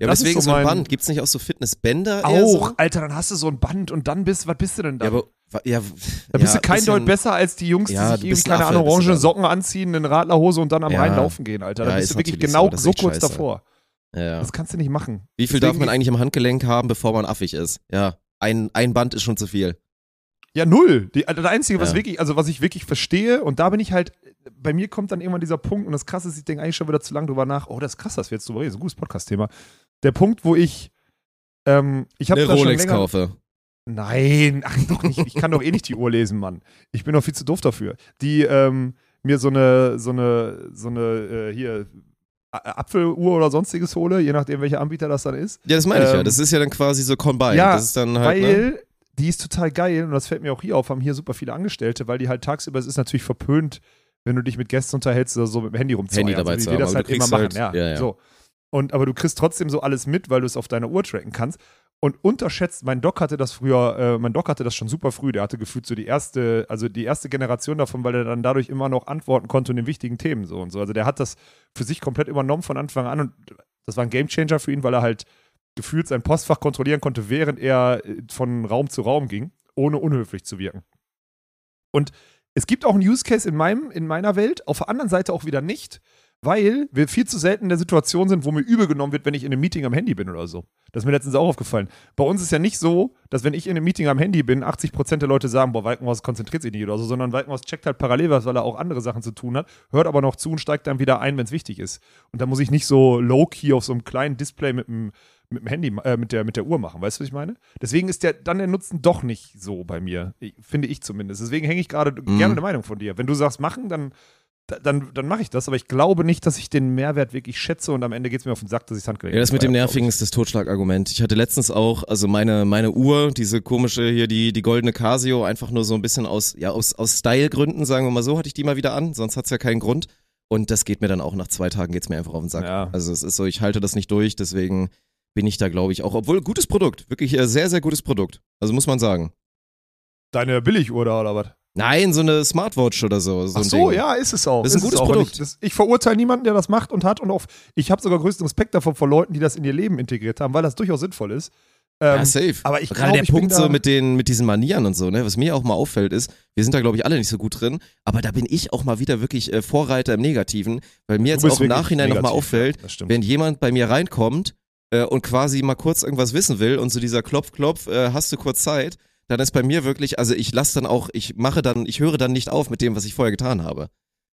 Ja, das deswegen ist so so ein Band. Gibt's nicht auch so Fitnessbänder? Auch, So? Alter, dann hast du so ein Band und dann bist, was bist du denn da? Ja, aber, ja, da bist ja, du kein bisschen- Deut besser als die Jungs, die Ja, sich irgendwie, keine Ahnung, bist du orange dann. Socken anziehen, eine Radlerhose und dann am. Rhein laufen gehen, Alter. Da bist ist du wirklich genau so, so kurz scheiße. davor. Das kannst du nicht machen. Wie viel darf Deswegen- man eigentlich im Handgelenk haben, bevor man affig ist? Ja, ein, ein Band ist schon zu viel. Ja, null. Die, also das Einzige, was wirklich, also was ich wirklich verstehe, und da bin ich halt, bei mir kommt dann irgendwann dieser Punkt, und das krasse ist, ich denke eigentlich schon wieder zu lang drüber nach, oh, das ist krass, dass wir jetzt drüber reden, ist ein gutes Podcast-Thema. Der Punkt, wo ich, ähm, ich habe Eine Rolex länger, kaufe. Nein, ach doch nicht. Ich kann doch eh nicht die Uhr lesen, Mann. Ich bin doch viel zu doof dafür. Die ähm, mir so eine, so eine, so eine äh, hier Apfeluhr oder sonstiges hole, je nachdem welcher Anbieter das dann ist. Ja, das meine ich ja. Ähm, Das ist ja dann quasi so Combined. ja, das ist dann halt, weil ne? die ist total geil und das fällt mir auch hier auf, haben hier super viele Angestellte, weil die halt tagsüber, es ist natürlich verpönt, wenn du dich mit Gästen unterhältst oder so mit dem Handy rumzueiern, Handy dabei so zu haben, das halt immer machen. halt- ja, ja, ja. So. Und, aber du kriegst trotzdem so alles mit, weil du es auf deiner Uhr tracken kannst. Und unterschätzt, mein Doc hatte das früher, äh, mein Doc hatte das schon super früh, der hatte gefühlt so die erste, also die erste Generation davon, weil er dann dadurch immer noch antworten konnte in den wichtigen Themen so und so. Also der hat das für sich komplett übernommen von Anfang an und das war ein Gamechanger für ihn, weil er halt gefühlt sein Postfach kontrollieren konnte, während er äh, von Raum zu Raum ging, ohne unhöflich zu wirken. Und es gibt auch einen Use Case in, meinem, in meiner Welt, auf der anderen Seite auch wieder nicht, weil wir viel zu selten in der Situation sind, wo mir übel genommen wird, wenn ich in einem Meeting am Handy bin oder so. Das ist mir letztens auch aufgefallen. Bei uns ist ja nicht so, dass wenn ich in einem Meeting am Handy bin, 80% der Leute sagen, boah, Walkenhaus konzentriert sich nicht oder so, sondern Walkenhaus checkt halt parallel was, weil er auch andere Sachen zu tun hat, hört aber noch zu und steigt dann wieder ein, wenn es wichtig ist. Und da muss ich nicht so low-key auf so einem kleinen Display mit dem, mit dem Handy, äh, mit, der, mit der Uhr machen. Weißt du, was ich meine? Deswegen ist der, dann der Nutzen doch nicht so bei mir, finde ich zumindest. Deswegen hänge ich gerade gerne eine Meinung von dir. Wenn du sagst, machen, dann da- dann, dann mache ich das, aber ich glaube nicht, dass ich den Mehrwert wirklich schätze und am Ende geht es mir auf den Sack, dass ich das Handgelenk Ja, das mit dem Nervigen ist das Totschlagargument. Ich hatte letztens auch, also meine, meine Uhr, diese komische hier, die, die goldene Casio, einfach nur so ein bisschen aus, ja, aus, aus Style-Gründen, sagen wir mal so, hatte ich die mal wieder an, sonst hat's ja keinen Grund. Und das geht mir dann auch nach zwei Tagen geht's mir einfach auf den Sack. Ja. Also es ist so, ich halte das nicht durch, deswegen bin ich da, glaube ich, auch, obwohl gutes Produkt, wirklich äh, sehr, sehr gutes Produkt. Also muss man sagen. Deine Billiguhr da oder was? Nein, so eine Smartwatch oder so. so Ach so, ja, ist es auch. Das ist ein es gutes auch. Produkt. Ich, das, ich verurteile niemanden, der das macht und hat und auch, ich habe sogar größten Respekt davor vor Leuten, die das in ihr Leben integriert haben, weil das durchaus sinnvoll ist. Ähm, ja, safe. aber ich Gerade glaub, der Punkt so mit den, mit diesen Manieren und so, ne, was mir auch mal auffällt ist, wir sind da glaube ich alle nicht so gut drin, aber da bin ich auch mal wieder wirklich äh, Vorreiter im Negativen, weil mir jetzt auch im Nachhinein nochmal auffällt, ja, wenn jemand bei mir reinkommt äh, und quasi mal kurz irgendwas wissen will und so dieser Klopf, Klopf, äh, hast du kurz Zeit, dann ist bei mir wirklich, also ich lasse dann auch, ich mache dann, ich höre dann nicht auf mit dem, was ich vorher getan habe.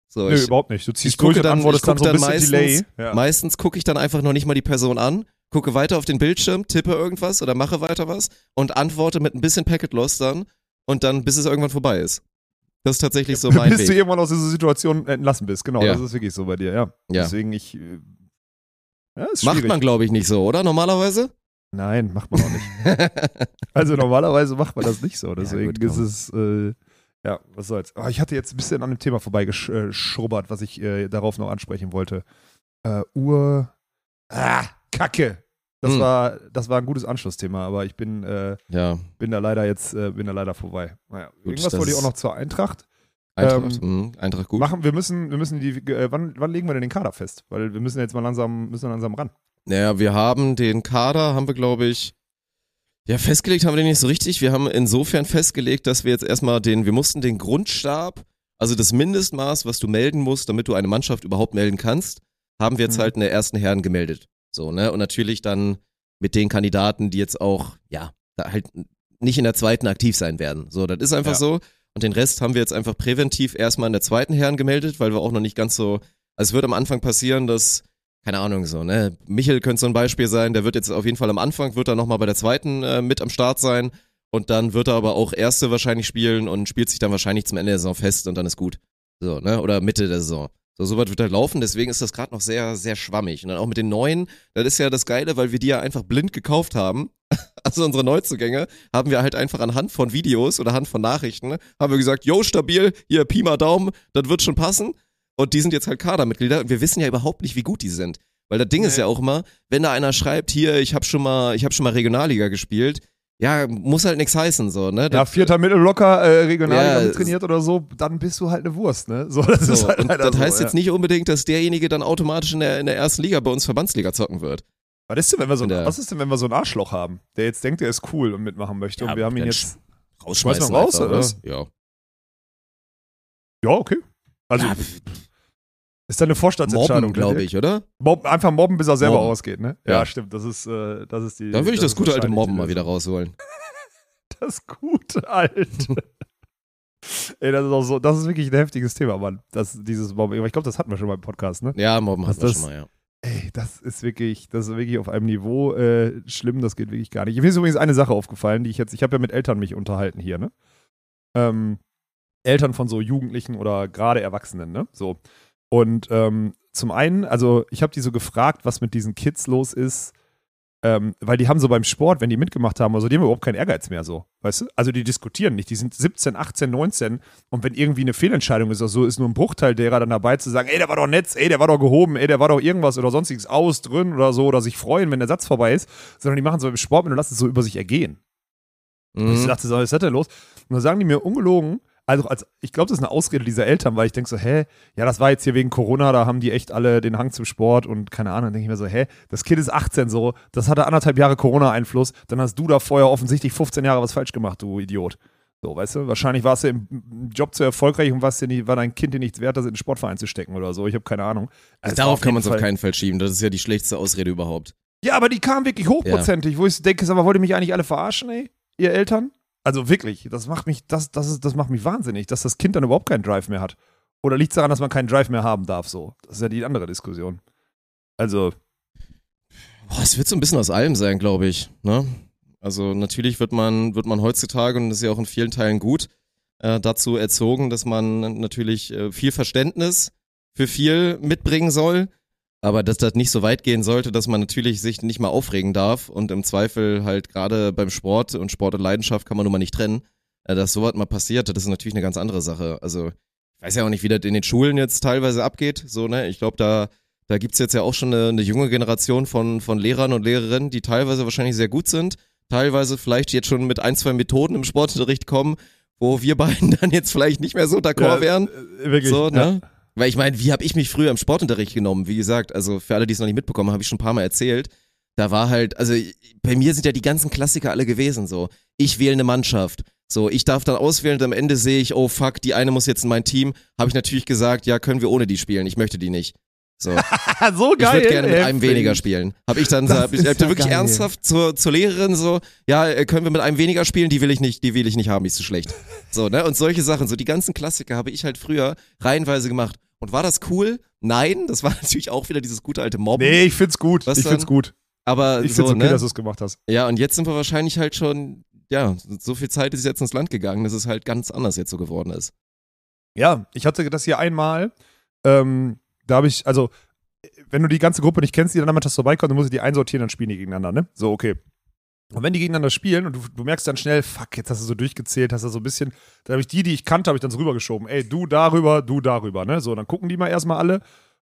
So, Nö, ich, überhaupt nicht. Du ziehst ich gucke durch und dann, antwortest dann so ein dann bisschen meistens, Delay. Ja. meistens gucke ich dann einfach noch nicht mal die Person an, gucke weiter auf den Bildschirm, tippe irgendwas oder mache weiter was und antworte mit ein bisschen Packet Loss dann und dann, bis es irgendwann vorbei ist. Das ist tatsächlich so mein bis du Weg. irgendwann aus dieser Situation entlassen bist. Genau, Ja. das ist wirklich so bei dir, ja. Ja. Deswegen ich. Äh, Ja, Macht schwierig. man, glaube ich, nicht so, oder? Normalerweise? Nein, macht man auch nicht. Also normalerweise macht man das nicht so. Deswegen gut, ist es, äh, ja, was soll's. Aber ich hatte jetzt ein bisschen an dem Thema vorbeigeschrubbert, was ich äh, darauf noch ansprechen wollte. Äh, Uhr. Ah, Kacke. Das, Hm. war, das war ein gutes Anschlussthema, aber ich bin, äh, Ja, bin da leider jetzt, äh, bin da leider vorbei. Naja, Gut, irgendwas wollte ich auch noch zur Eintracht. Eintracht, Ähm, mhm, Eintracht gut. Machen, wir müssen, wir müssen die, äh, wann, wann legen wir denn den Kader fest? Weil wir müssen jetzt mal langsam, müssen langsam ran. Naja, wir haben den Kader, haben wir, glaube ich, ja, festgelegt haben wir den nicht so richtig. Wir haben insofern festgelegt, dass wir jetzt erstmal den, wir mussten den Grundstab, also das Mindestmaß, was du melden musst, damit du eine Mannschaft überhaupt melden kannst, haben wir jetzt Mhm. halt in der ersten Herren gemeldet. So, ne? Und natürlich dann mit den Kandidaten, die jetzt auch, ja, da halt nicht in der zweiten aktiv sein werden. So, das ist einfach Ja. so. Und den Rest haben wir jetzt einfach präventiv erstmal in der zweiten Herren gemeldet, weil wir auch noch nicht ganz so, also es wird am Anfang passieren, dass keine Ahnung, so, ne? Michel könnte so ein Beispiel sein, der wird jetzt auf jeden Fall am Anfang, wird er nochmal bei der zweiten äh, mit am Start sein und dann wird er aber auch erste wahrscheinlich spielen und spielt sich dann wahrscheinlich zum Ende der Saison fest und dann ist gut. So, ne? Oder Mitte der Saison. So, so weit wird er laufen, deswegen ist das gerade noch sehr, sehr schwammig. Und dann auch mit den neuen, das ist ja das Geile, weil wir die ja einfach blind gekauft haben. Also unsere Neuzugänge haben wir halt einfach anhand von Videos oder anhand von Nachrichten, haben wir gesagt, yo, stabil, hier, Pi mal Daumen, das wird schon passen. Und die sind jetzt halt Kadermitglieder und wir wissen ja überhaupt nicht, wie gut die sind. Weil das Ding ist Nee. ja auch immer, wenn da einer schreibt, hier, ich habe schon mal, ich habe schon mal Regionalliga gespielt, ja, muss halt nichts heißen, so, ne? Ja, Das- vierter Mittelblocker, äh, Regionalliga Ja, trainiert oder so, dann bist du halt eine Wurst, ne? So, das ist so. halt und leider das heißt so, jetzt ja. nicht unbedingt, dass derjenige dann automatisch in der, in der ersten Liga bei uns Verbandsliga zocken wird. Was ist denn, wenn wir so, in der- was ist denn, wenn wir so einen Arschloch haben, der jetzt denkt, er ist cool und mitmachen möchte und wir haben ihn dann jetzt. Rausschmeißen Schmeißen wir raus, einfach, oder was? Ja. Ja, okay. Also ja, ist da eine Vorstandsentscheidung, Mobben, glaube ne? ich, oder? Mob, einfach mobben, bis er selber Mobben. ausgeht, ne? Ja, Ja. stimmt. Das ist, äh, das ist die. Dann würde ich das, ist gute alte Mobben mal wieder rausholen. Das gute alte. Ey, das ist auch so, das ist wirklich ein heftiges Thema, Mann. Das, dieses. Aber ich glaube, das hatten wir schon mal im Podcast, ne? Ja, Mobben hatten wir das- schon mal, ja. Ey, das ist wirklich, das ist wirklich auf einem Niveau äh, schlimm, das geht wirklich gar nicht. Mir ist übrigens eine Sache aufgefallen, die ich jetzt, ich habe ja mit Eltern mich unterhalten hier, ne? Ähm, Eltern von so Jugendlichen oder gerade Erwachsenen, ne? So. Und ähm, zum einen, also ich habe die so gefragt, was mit diesen Kids los ist, ähm, weil die haben so beim Sport, wenn die mitgemacht haben, also die haben überhaupt keinen Ehrgeiz mehr so, weißt du? Also die diskutieren nicht, die sind 17, 18, 19 und wenn irgendwie eine Fehlentscheidung ist oder so, ist nur ein Bruchteil derer dann dabei zu sagen, ey, der war doch Netz, ey, der war doch gehoben, ey, der war doch irgendwas oder sonstiges aus, drin oder so oder sich freuen, wenn der Satz vorbei ist, sondern die machen so beim Sport mit und lassen es so über sich ergehen. Und ich Mhm. dachte so, was ist das denn los? Und dann sagen die mir ungelogen, also als, ich glaube, das ist eine Ausrede dieser Eltern, weil ich denke so, hä, ja, das war jetzt hier wegen Corona, da haben die echt alle den Hang zum Sport und keine Ahnung, dann denke ich mir so, hä, das Kind ist 18 so, das hatte anderthalb Jahre Corona-Einfluss, dann hast du da vorher offensichtlich 15 Jahre was falsch gemacht, du Idiot. So, weißt du, wahrscheinlich warst du im Job zu erfolgreich und warst dir nicht, war dein Kind dir nichts wert, das in den Sportverein zu stecken oder so, ich habe keine Ahnung. Also darauf kann man es auf keinen Fall schieben. Das ist ja die schlechteste Ausrede überhaupt. ja, aber die kamen wirklich hochprozentig, wo ich denke, sag mal, wollt ihr mich eigentlich alle verarschen, ey, ihr Eltern? Also wirklich, das macht mich, das, das, ist, das macht mich wahnsinnig, dass das Kind dann überhaupt keinen Drive mehr hat. Oder liegt es daran, dass man keinen Drive mehr haben darf, so? Das ist ja die andere Diskussion. Also, Boah, es wird so ein bisschen aus allem sein, glaube ich. Ne? Also natürlich wird man, wird man heutzutage, und das ist ja auch in vielen Teilen gut, äh, dazu erzogen, dass man natürlich äh, viel Verständnis für viel mitbringen soll. Aber dass das nicht so weit gehen sollte, dass man natürlich sich nicht mal aufregen darf und im Zweifel halt gerade beim Sport und Sport und Leidenschaft kann man nun mal nicht trennen, äh, dass sowas mal passiert, das ist natürlich eine ganz andere Sache. Also ich weiß ja auch nicht, wie das in den Schulen jetzt teilweise abgeht. So, ne? Ich glaube, da, da gibt's jetzt ja auch schon eine, eine junge Generation von, von Lehrern und Lehrerinnen, die teilweise wahrscheinlich sehr gut sind, teilweise vielleicht jetzt schon mit ein, zwei Methoden im Sportunterricht kommen, wo wir beiden dann jetzt vielleicht nicht mehr so d'accord wären. äh, wirklich. So, ja. Weil ich meine, wie habe ich mich früher im Sportunterricht genommen? Wie gesagt, also für alle, die es noch nicht mitbekommen, habe ich schon ein paar Mal erzählt. Da war halt, also bei mir sind ja die ganzen Klassiker alle gewesen. So, ich wähle eine Mannschaft. So, ich darf dann auswählen und am Ende sehe ich, oh fuck, die eine muss jetzt in mein Team. Habe ich natürlich gesagt, ja, können wir ohne die spielen. Ich möchte die nicht. So, so ich geil. würde gerne mit einem weniger spielen. Habe ich dann, Das hab ich, hab ich dann ja wirklich geil. ernsthaft zur, zur Lehrerin so, ja, äh, können wir mit einem weniger spielen? Die will ich nicht, die will ich nicht haben, die ist zu schlecht. So, ne? Und solche Sachen, so die ganzen Klassiker habe ich halt früher reihenweise gemacht. Und war das cool? Nein, das war natürlich auch wieder dieses gute alte Mobben. Nee, ich find's gut. Was ich find's dann? gut. aber Ich so, find's okay, ne? dass du es gemacht hast. Ja, und jetzt sind wir wahrscheinlich halt schon, ja, so viel Zeit ist jetzt ins Land gegangen, dass es halt ganz anders jetzt so geworden ist. Ja, ich hatte das hier einmal. Ähm, da habe ich, also, wenn du die ganze Gruppe nicht kennst, die dann Mannschaft vorbeikommt, dann musst du die einsortieren, dann spielen die gegeneinander, ne? So, okay. Und wenn die gegeneinander spielen und du, du merkst dann schnell, fuck, jetzt hast du so durchgezählt, hast du so ein bisschen, dann habe ich die, die ich kannte, habe ich dann so rübergeschoben. Ey, du darüber, du darüber, ne? So, dann gucken die mal erstmal alle.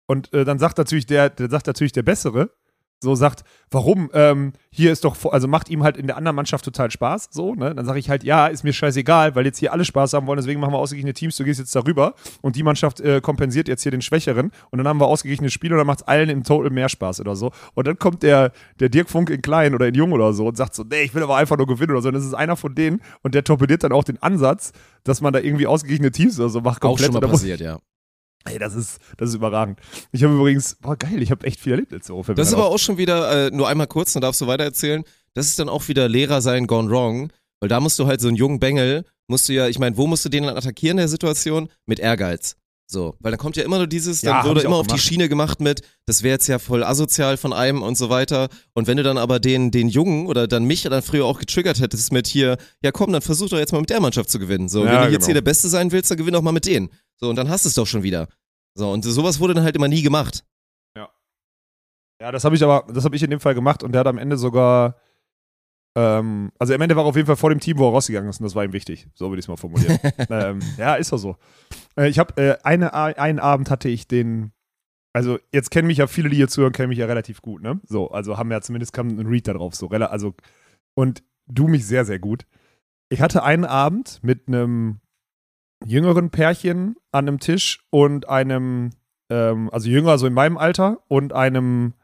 Und äh, dann sagt natürlich der, der sagt natürlich der Bessere, so sagt, warum, ähm, hier ist doch, also macht ihm halt in der anderen Mannschaft total Spaß, so, ne? Dann sage ich halt, ja, ist mir scheißegal, weil jetzt hier alle Spaß haben wollen, deswegen machen wir ausgeglichene Teams, du gehst jetzt darüber und die Mannschaft äh, kompensiert jetzt hier den Schwächeren und dann haben wir ausgeglichene Spiele und dann macht es allen im Total mehr Spaß oder so. Und dann kommt der, der Dirk Funk in klein oder in jung oder so und sagt so, nee, ich will aber einfach nur gewinnen oder so. Und das ist einer von denen und der torpediert dann auch den Ansatz, dass man da irgendwie ausgeglichene Teams oder so macht Auch komplett. schon mal passiert, ja. Ey, das ist, das ist überragend. Ich habe übrigens, boah, geil, ich habe echt viel erlebt letzte Woche. Das ist aber auch schon wieder, äh, nur einmal kurz, dann darfst du weitererzählen. Das ist dann auch wieder Lehrer sein gone wrong, weil da musst du halt so einen jungen Bengel, musst du ja, ich meine, wo musst du den dann attackieren in der Situation? Mit Ehrgeiz. So, weil dann kommt ja immer nur dieses, Ja, dann hab wurde immer auf die gemacht. Schiene gemacht mit, das wäre jetzt ja voll asozial von einem und so weiter. Und wenn du dann aber den, den Jungen oder dann mich dann früher auch getriggert hättest mit hier, ja komm, dann versuch doch jetzt mal mit der Mannschaft zu gewinnen. So, Ja, wenn du jetzt genau. hier der Beste sein willst, dann gewinn doch mal mit denen. So, und dann hast du es doch schon wieder. So, und sowas wurde dann halt immer nie gemacht. Ja, das habe ich aber, das habe ich in dem Fall gemacht und der hat am Ende sogar, ähm, also am Ende war er auf jeden Fall vor dem Team, wo er rausgegangen ist und das war ihm wichtig. So würde ich es mal formulieren. ähm, ja, ist doch so. Äh, ich habe äh, eine, einen Abend hatte ich den, also jetzt kennen mich ja viele, die hier zuhören, kennen mich ja relativ gut, ne? So, also haben ja zumindest kam ein Read da drauf, so, also und du mich sehr, sehr gut. Ich hatte einen Abend mit einem jüngeren Pärchen an einem Tisch und einem, ähm, also jünger, so in meinem Alter und einem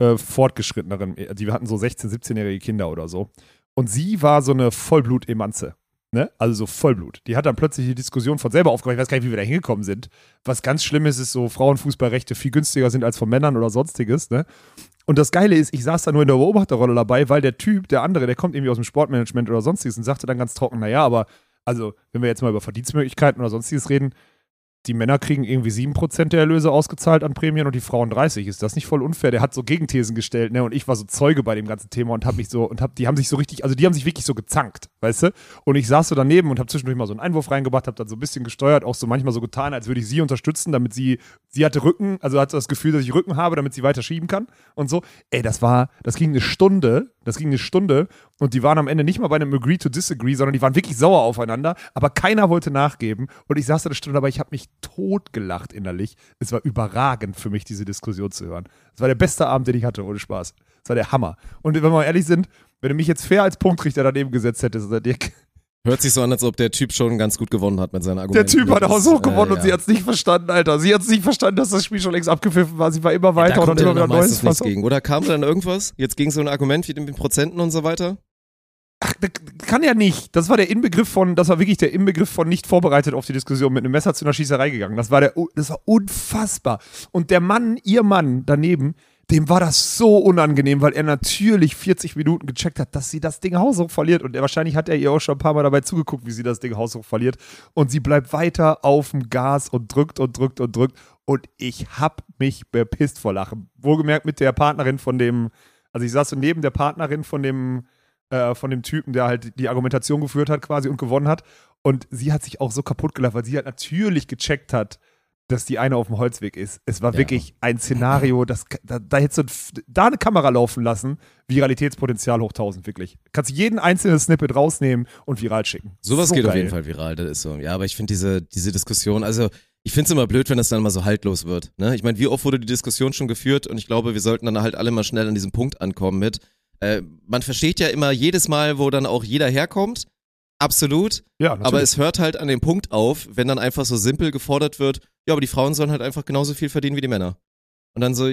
äh, fortgeschritteneren, äh, die hatten so 16-, 17-jährige Kinder oder so. Und sie war so eine Vollblut-Emanze. Ne? Also so Vollblut. Die hat dann plötzlich die Diskussion von selber aufgemacht. Ich weiß gar nicht, wie wir da hingekommen sind. Was ganz schlimm ist, ist so Frauenfußballrechte viel günstiger sind als von Männern oder sonstiges. Ne? Und das Geile ist, ich saß da nur in der Beobachterrolle dabei, weil der Typ, der andere, der kommt irgendwie aus dem Sportmanagement oder sonstiges und sagte dann ganz trocken, naja, aber also, wenn wir jetzt mal über Verdienstmöglichkeiten oder sonstiges reden, die Männer kriegen irgendwie 7% der Erlöse ausgezahlt an Prämien und die Frauen 30. Ist das nicht voll unfair? Der hat so Gegenthesen gestellt, ne? Und ich war so Zeuge bei dem ganzen Thema und hab mich so, und hab, die haben sich so richtig, also die haben sich wirklich so gezankt, weißt du? Und ich saß so daneben und hab zwischendurch mal so einen Einwurf reingebracht, hab dann so ein bisschen gesteuert, auch so manchmal so getan, als würde ich sie unterstützen, damit sie, sie hatte Rücken, also hatte das Gefühl, dass ich Rücken habe, damit sie weiter schieben kann und so. Ey, das war, das ging eine Stunde, das ging eine Stunde und die waren am Ende nicht mal bei einem Agree to Disagree, sondern die waren wirklich sauer aufeinander, aber keiner wollte nachgeben und ich saß da eine Stunde dabei, ich habe mich totgelacht innerlich. Es war überragend für mich, diese Diskussion zu hören. Es war der beste Abend, den ich hatte, ohne Spaß. Es war der Hammer. Und wenn wir mal ehrlich sind, wenn du mich jetzt fair als Punktrichter daneben gesetzt hättest, oder Dirk, Hört sich so an, als ob der Typ schon ganz gut gewonnen hat mit seinen der Argumenten. Typ hat auch so gewonnen äh, und sie hat es nicht verstanden, Alter. Sie hat es nicht verstanden, dass das Spiel schon längst abgepfiffen war. Sie war immer weiter kommt und ja immer wieder neues nichts gegen. Oder kam da dann irgendwas? Jetzt ging so ein Argument wie mit den Prozenten und so weiter? Ach, das kann ja nicht. Das war der Inbegriff von, das war wirklich der Inbegriff von nicht vorbereitet auf die Diskussion mit einem Messer zu einer Schießerei gegangen. Das war der, das war unfassbar. Und der Mann, ihr Mann daneben, dem war das so unangenehm, weil er natürlich 40 Minuten gecheckt hat, dass sie das Ding haushoch verliert. Und er, wahrscheinlich hat er ihr auch schon ein paar Mal dabei zugeguckt, wie sie das Ding haushoch verliert. Und sie bleibt weiter auf dem Gas und drückt und drückt und drückt. Und ich hab mich bepisst vor Lachen. Wohlgemerkt mit der Partnerin von dem, also ich saß so neben der Partnerin von dem, äh, von dem Typen, der halt die Argumentation geführt hat quasi und gewonnen hat. Und sie hat sich auch so kaputt gelacht, weil sie halt natürlich gecheckt hat, dass die eine auf dem Holzweg ist. Es war Ja. wirklich ein Szenario, das, da, da hättest du da eine Kamera laufen lassen. Viralitätspotenzial hoch 1000, wirklich. Kannst jeden einzelnen Snippet rausnehmen und viral schicken. Sowas So geht auf geil. jeden Fall viral, das ist so. Ja, aber ich finde diese, diese Diskussion, also ich finde es immer blöd, wenn das dann mal so haltlos wird. Ne? Ich meine, wie oft wurde die Diskussion schon geführt und ich glaube, wir sollten dann halt alle mal schnell an diesem Punkt ankommen mit. Äh, man versteht ja immer jedes Mal, wo dann auch jeder herkommt. Absolut. Ja, natürlich. Aber es hört halt an dem Punkt auf, wenn dann einfach so simpel gefordert wird, ja, aber die Frauen sollen halt einfach genauso viel verdienen wie die Männer. Und dann so,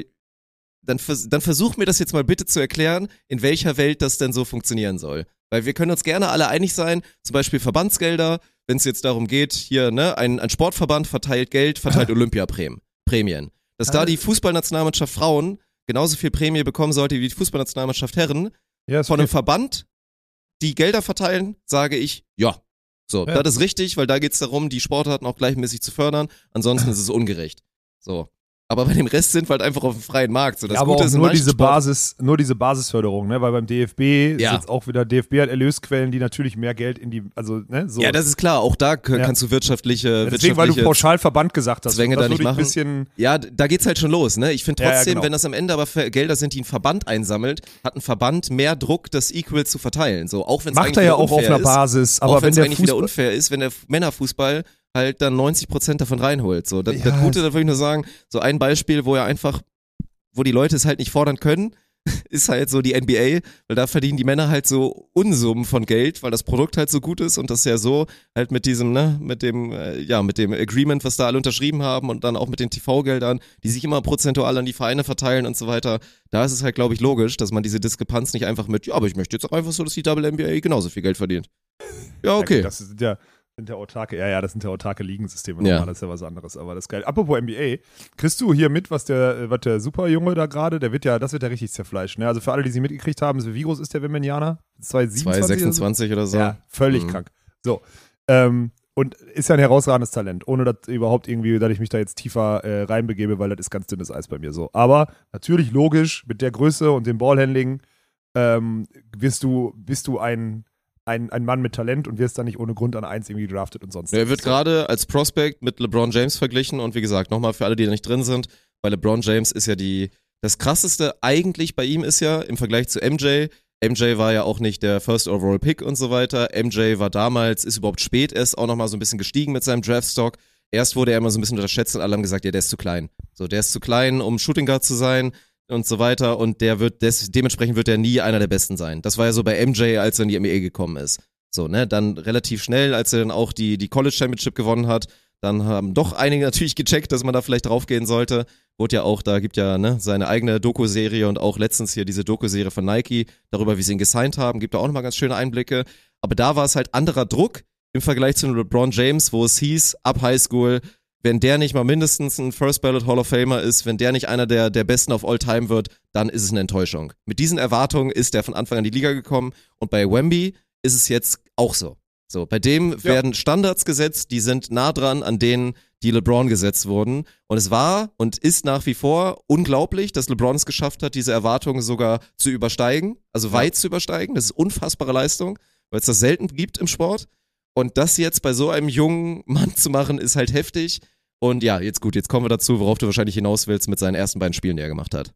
dann, vers dann versuch mir das jetzt mal bitte zu erklären, in welcher Welt das denn so funktionieren soll. Weil wir können uns gerne alle einig sein, zum Beispiel Verbandsgelder, wenn es jetzt darum geht, hier, ne, ein, ein Sportverband verteilt Geld, verteilt Olympiaprämien. Prämien. Dass da die Fußballnationalmannschaft Frauen genauso viel Prämie bekommen sollte wie die Fußballnationalmannschaft Herren, ja, von einem okay. Verband, die Gelder verteilen, sage ich, ja. So, Ja. das ist richtig, weil da geht's darum, die Sportarten auch gleichmäßig zu fördern. Ansonsten ist es ungerecht. So. Aber bei dem Rest sind wir halt einfach auf dem freien Markt. So, das ja, aber Gute auch ist nur diese Sport- Basis, nur diese Basisförderung, ne? Weil beim DFB ist Ja. jetzt auch wieder, DFB hat Erlösquellen, die natürlich mehr Geld in die, also, ne, so. Ja, das ist klar. Auch da Ja. kannst du wirtschaftliche, Ja, Deswegen, weil du wirtschaftliche pauschal Verband gesagt hast. Zwänge da nicht machen. bisschen, Ja, da geht's halt schon los, ne? Ich finde trotzdem, genau. wenn das am Ende aber Gelder sind, die ein Verband einsammelt, hat ein Verband mehr Druck, das Equal zu verteilen. So, auch wenn es macht er ja auch auf einer Basis, aber wenn der eigentlich wieder Fußball, unfair ist, wenn der Männerfußball halt dann 90 Prozent davon reinholt. So, das, Ja, das Gute, da würde ich nur sagen, so ein Beispiel, wo er einfach, wo die Leute es halt nicht fordern können, ist halt so die NBA, weil da verdienen die Männer halt so Unsummen von Geld, weil das Produkt halt so gut ist und das ja so halt mit diesem, ne, mit dem, äh, ja, mit dem Agreement, was da alle unterschrieben haben und dann auch mit den TV-Geldern, die sich immer prozentual an die Vereine verteilen und so weiter. Da ist es halt, glaube ich, logisch, dass man diese Diskrepanz nicht einfach mit, ja, aber ich möchte jetzt auch einfach so, dass die Double NBA genauso viel Geld verdient. Ja, okay. Das sind ja, sind ja autarke, ja, ja, das sind ja autarke Ligensysteme Ja. das ist ja was anderes, aber das ist geil. Apropos NBA, kriegst du hier mit, was der, äh, was der Superjunge da gerade, der wird ja, das wird ja richtig zerfleischt, ne? Also für alle, die sie mitgekriegt haben, wie groß ist der Wemenianer? 227 oder so? 226 oder so. Ja, völlig Mhm. krank. So. Ähm, und ist ja ein herausragendes Talent, ohne dass überhaupt irgendwie, dass ich mich da jetzt tiefer äh, reinbegebe, weil das ist ganz dünnes Eis bei mir so. Aber natürlich logisch, mit der Größe und dem Ballhandling ähm, wirst du, bist du ein, ein, ein Mann mit Talent und wirst dann nicht ohne Grund an eins irgendwie gedraftet und sonst. Er wird gerade als Prospect mit LeBron James verglichen und wie gesagt, nochmal für alle, die da nicht drin sind, bei LeBron James ist ja die, das krasseste eigentlich bei ihm ist ja im Vergleich zu MJ, MJ war ja auch nicht der First Overall Pick und so weiter. MJ war damals, ist überhaupt spät erst auch nochmal so ein bisschen gestiegen mit seinem Draftstock. Erst wurde er immer so ein bisschen unterschätzt und alle haben gesagt, ja, der ist zu klein. So, der ist zu klein, um Shooting Guard zu sein und so weiter und der wird, des, dementsprechend wird er nie einer der Besten sein. Das war ja so bei MJ, als er in die NBA gekommen ist. So, ne, dann relativ schnell, als er dann auch die, die College Championship gewonnen hat, dann haben doch einige natürlich gecheckt, dass man da vielleicht draufgehen sollte. Wurde ja auch, da gibt ja ne, seine eigene Doku-Serie und auch letztens hier diese Doku-Serie von Nike darüber, wie sie ihn gesigned haben, gibt da auch nochmal ganz schöne Einblicke. Aber da war es halt anderer Druck im Vergleich zu LeBron James, wo es hieß, ab Highschool, wenn der nicht mal mindestens ein First Ballot Hall of Famer ist, wenn der nicht einer der, der Besten of all time wird, dann ist es eine Enttäuschung. Mit diesen Erwartungen ist der von Anfang an in die Liga gekommen und bei Wemby ist es jetzt auch so. So, bei dem werden Standards gesetzt, die sind nah dran an denen, die LeBron gesetzt wurden. Und es war und ist nach wie vor unglaublich, dass LeBron es geschafft hat, diese Erwartungen sogar zu übersteigen, also weit zu übersteigen. Das ist unfassbare Leistung, weil es das selten gibt im Sport. Und das jetzt bei so einem jungen Mann zu machen, ist halt heftig. Und ja, jetzt gut, jetzt kommen wir dazu, worauf du wahrscheinlich hinaus willst mit seinen ersten beiden Spielen, die er gemacht hat.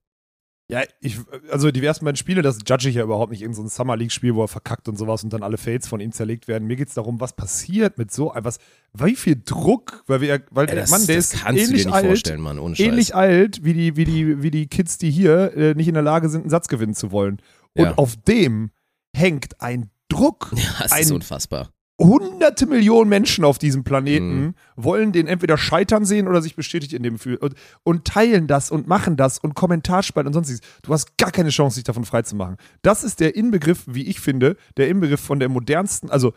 Ja, ich, also die ersten beiden Spiele, das judge ich ja überhaupt nicht in so ein Summer League-Spiel, wo er verkackt und sowas und dann alle Fates von ihm zerlegt werden. Mir geht es darum, was passiert mit so etwas, wie viel Druck, weil wir, weil Ja, der das, Mann, der das ist kannst du dir ähnlich nicht alt, vorstellen, Mann, ohne ähnlich alt wie die, wie die, wie die Kids, die hier äh, nicht in der Lage sind, einen Satz gewinnen zu wollen. Und Ja. auf dem hängt ein Druck. ja, das ist ein- unfassbar. Hunderte Millionen Menschen auf diesem Planeten Mhm. wollen den entweder scheitern sehen oder sich bestätigt in dem Gefühl und, und teilen das und machen das und Kommentarspalt und sonstiges. Du hast gar keine Chance, dich davon freizumachen. Das ist der Inbegriff, wie ich finde, der Inbegriff von der modernsten, also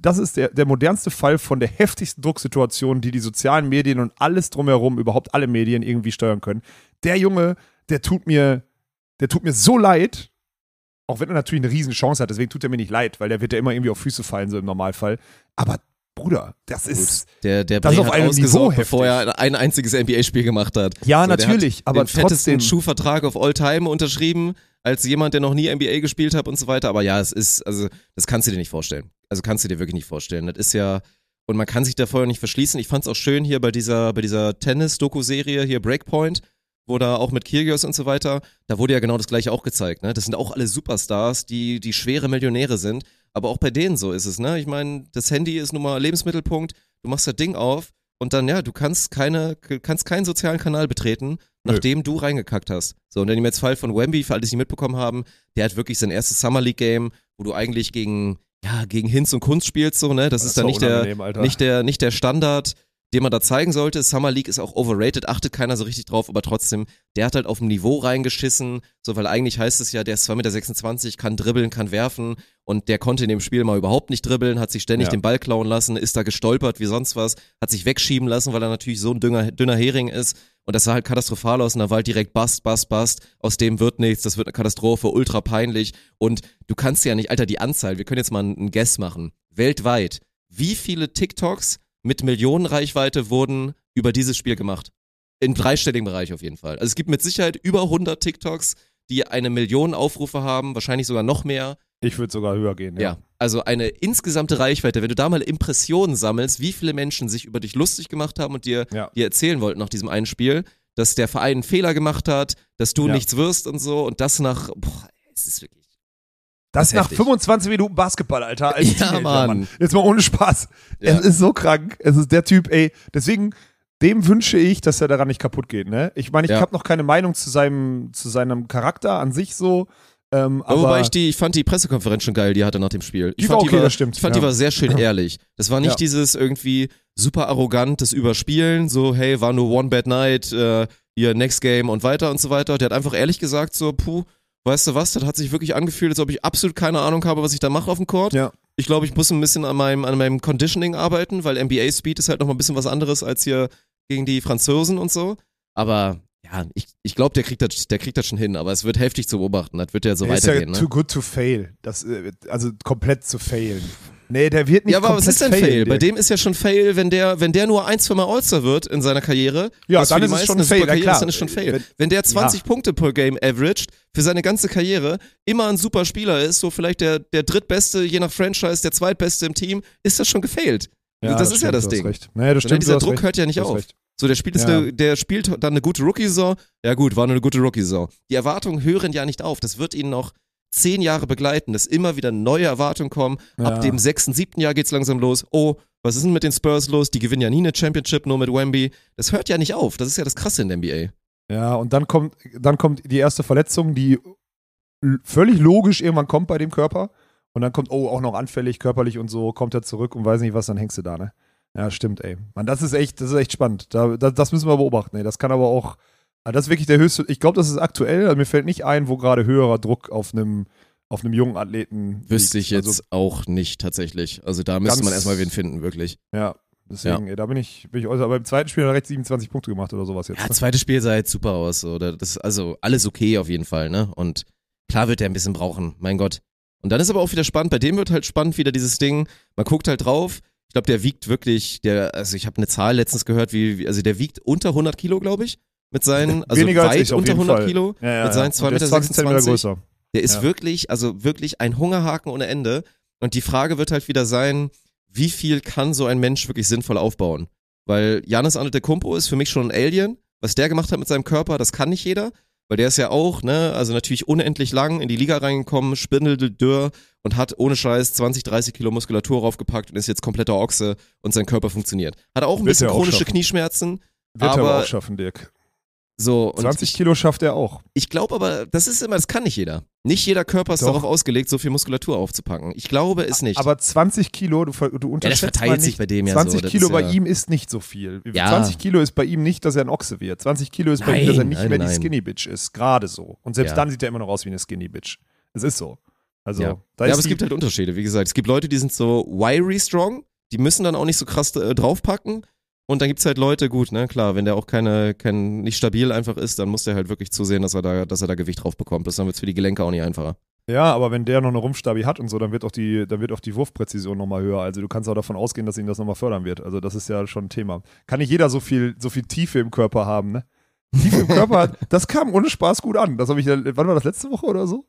das ist der, der modernste Fall von der heftigsten Drucksituation, die die sozialen Medien und alles drumherum, überhaupt alle Medien irgendwie steuern können. Der Junge, der tut mir, der tut mir so leid, auch wenn er natürlich eine riesen Chance hat, deswegen tut er mir nicht leid, weil der wird ja immer irgendwie auf Füße fallen, so im Normalfall. Aber Bruder, das ist. Der, der Das auf einem Niveau bevor er ein einziges NBA-Spiel gemacht hat. Ja, So, der natürlich, aber den fettesten trotzdem. Schuhvertrag auf All Time unterschrieben, als jemand, der noch nie NBA gespielt hat und so weiter. Aber ja, es ist, also, das kannst du dir nicht vorstellen. Also kannst du dir wirklich nicht vorstellen. Das ist ja, Und man kann sich da vorher nicht verschließen. Ich fand es auch schön hier bei dieser, bei dieser Tennis-Doku-Serie hier Breakpoint, wo da auch mit Kyrgios und so weiter, da wurde ja genau das gleiche auch gezeigt. Ne? Das sind auch alle Superstars, die, die schwere Millionäre sind. Aber auch bei denen so ist es. Ne? Ich meine, das Handy ist nun mal Lebensmittelpunkt. Du machst das Ding auf und dann, ja, du kannst keine, kannst keinen sozialen Kanal betreten, nachdem du reingekackt hast. So, und in dem jetzt Fall von Wemby, für alle, die es nicht mitbekommen haben, der hat wirklich sein erstes Summer League Game, wo du eigentlich gegen, ja, gegen Hinz und Kunst spielst, so, ne? Das, ist dann nicht der, Alter. nicht der, nicht der Standard, den man da zeigen sollte. Summer League ist auch overrated, achtet keiner so richtig drauf, aber trotzdem, der hat halt auf dem Niveau reingeschissen, so, weil eigentlich heißt es ja, der ist 2,26 Meter, kann dribbeln, kann werfen und der konnte in dem Spiel mal überhaupt nicht dribbeln, hat sich ständig Ja. den Ball klauen lassen, ist da gestolpert wie sonst was, hat sich wegschieben lassen, weil er natürlich so ein dünner, dünner Hering ist und das sah halt katastrophal aus und da war halt direkt Bast, Bast, Bast, aus dem wird nichts, das wird eine Katastrophe, ultra peinlich und du kannst ja nicht, Alter, die Anzahl, wir können jetzt mal einen Guess machen, weltweit, wie viele TikToks mit Millionenreichweite wurden über dieses Spiel gemacht? Im dreistelligen Bereich auf jeden Fall. Also es gibt mit Sicherheit über 100 TikToks, die eine Million Aufrufe haben, wahrscheinlich sogar noch mehr. Ich würde sogar höher gehen. Ja. also eine insgesamte Reichweite. Wenn du da mal Impressionen sammelst, wie viele Menschen sich über dich lustig gemacht haben und dir, Ja. dir erzählen wollten nach diesem einen Spiel, dass der Verein einen Fehler gemacht hat, dass du Ja. nichts wirst und so und das nach, boah, es ist wirklich. Das nach heftig. 25 Minuten Basketball, Alter. Als Ja, Teenager, Mann. Jetzt mal ohne Spaß. Ja. Es ist so krank. Es ist der Typ, ey. Deswegen, dem wünsche ich, dass er daran nicht kaputt geht, ne? Ich meine, ich Ja. habe noch keine Meinung zu seinem, zu seinem Charakter an sich so. Ähm, aber Wobei ich die, ich fand die Pressekonferenz schon geil, die er hatte nach dem Spiel. Ich Die war fand, okay, das stimmt, Ich fand, ja. die war sehr schön ehrlich. Das war nicht Ja. dieses irgendwie super arrogantes Überspielen, so, hey, war nur One Bad Night, äh, hier, Next Game und weiter und so weiter. Der hat einfach ehrlich gesagt so, puh, weißt du was, das hat sich wirklich angefühlt, als ob ich absolut keine Ahnung habe, was ich da mache auf dem Court. Ja. Ich glaube, ich muss ein bisschen an meinem, an meinem Conditioning arbeiten, weil NBA Speed ist halt noch mal ein bisschen was anderes als hier gegen die Franzosen und so. Aber ja, ich, ich glaube, der kriegt das, der kriegt das schon hin, aber es wird heftig zu beobachten. Das wird ja so der ist ja weitergehen, ne? too good to fail. Das, äh, also komplett zu failen. Nee, der wird nicht Ja, aber was ist denn Fail? Bei dem ist ja schon Fail, wenn der, wenn der nur ein, zwei Mal All-Star wird in seiner Karriere. Ja, dann ist Fail, ja, Karriere klar. ist, dann ist schon Fail. Wenn- Wenn, der 20 Punkte per Game averaged für seine ganze Karriere, immer ein super Spieler ist, so vielleicht der, der drittbeste, je nach Franchise, der zweitbeste im Team, ist das schon gefailt. Ja, das ist ja stimmt, das du hast Ding. Recht. Nee, das stimmt, dieser Druck recht. hört ja nicht auf. recht. So, der spielt, ist Ja. eine, der spielt dann eine gute Rookie-Saison. Ja gut, war nur eine gute Rookie-Saison. Die Erwartungen hören ja nicht auf. Das wird ihn noch zehn Jahre begleiten, dass immer wieder neue Erwartungen kommen. Ja. Ab dem sechsten, siebten Jahr geht's langsam los. Oh, was ist denn mit den Spurs los? Die gewinnen ja nie eine Championship, nur mit Wemby. Das hört ja nicht auf. Das ist ja das Krasse in der NBA. Ja, und dann kommt, dann kommt die erste Verletzung, die völlig logisch irgendwann kommt bei dem Körper. Und dann kommt, oh, auch noch anfällig, körperlich und so, kommt er zurück und weiß nicht was, dann hängst du da, ne? Ja, stimmt, ey. Mann, das ist echt, das ist echt spannend. Da, da, das müssen wir beobachten, ey. Das kann aber auch, ah, das ist wirklich der höchste, ich glaube, das ist aktuell, also mir fällt nicht ein, wo gerade höherer Druck auf einem, auf einem jungen Athleten Wüsste ich liegt. jetzt Also, auch nicht tatsächlich. Also da müsste man erstmal wen finden, wirklich. ja, deswegen, ey, da bin ich, bin ich äußerst, aber im zweiten Spiel hat er recht 27 Punkte gemacht oder sowas jetzt. Ja, ne? zweites Spiel sah jetzt super aus. Oder das also alles okay auf jeden Fall, ne? Und klar wird er ein bisschen brauchen, mein Gott. Und dann ist aber auch wieder spannend, bei dem wird halt spannend wieder dieses Ding, man guckt halt drauf, ich glaube, der wiegt wirklich, der, also ich habe eine Zahl letztens gehört, wie, wie- also der wiegt unter 100 Kilo, glaube ich, mit seinen, also Weniger als weit ich auf unter jeden 100 Fall. Kilo, Ja, ja, mit seinen ja. 2,26 Und der ist 20 Zentimeter größer. der ist wirklich, also wirklich ein Hungerhaken ohne Ende. Und die Frage wird halt wieder sein, wie viel kann so ein Mensch wirklich sinnvoll aufbauen? Weil Janis Antetokounmpo ist für mich schon ein Alien. Was der gemacht hat mit seinem Körper, das kann nicht jeder. Weil der ist ja auch, ne, also natürlich unendlich lang in die Liga reingekommen, spindeldürr und hat ohne Scheiß 20, 30 Kilo Muskulatur raufgepackt und ist jetzt kompletter Ochse und sein Körper funktioniert. Hat auch ein Wird bisschen chronische. Knieschmerzen. Wird er aber aber auch schaffen, Dirk. So, und 20 ich, Kilo schafft er auch. ich glaube aber, das ist immer, das kann nicht jeder. Nicht jeder Körper ist Doch. darauf ausgelegt, so viel Muskulatur aufzupacken. Ich glaube es nicht. Aber 20 Kilo, du, du ja, das unterschätzt verteilt sich nicht. bei dem ja 20 so. Kilo bei ja, ihm ist nicht so viel. Ja. 20 Kilo ist bei ihm nicht, dass er ein Ochse wird. 20 Kilo ist bei ihm, dass er Nein, nicht nein, mehr die nein. Skinny Bitch ist. Gerade so. Und selbst Ja. dann sieht er immer noch aus wie eine Skinny Bitch. Es ist so. Also, Ja. da ja, aber es die, gibt halt Unterschiede. Wie gesagt, es gibt Leute, die sind so wiry strong, die müssen dann auch nicht so krass äh, draufpacken. Und dann gibt's halt Leute, gut, ne, klar, wenn der auch keine, kein, nicht stabil einfach ist, dann muss der halt wirklich zusehen, dass er da, dass er da Gewicht drauf bekommt. Das dann wird's für die Gelenke auch nicht einfacher. ja, aber wenn der noch eine Rumpfstabi hat und so, dann wird auch die, dann wird auch die Wurfpräzision nochmal höher. Also du kannst auch davon ausgehen, dass ihn das nochmal fördern wird. Also das ist ja schon ein Thema. Kann nicht jeder so viel, so viel Tiefe im Körper haben, ne? Tiefe im Körper, das kam ohne Spaß gut an. Das habe ich, wann war das letzte Woche oder so?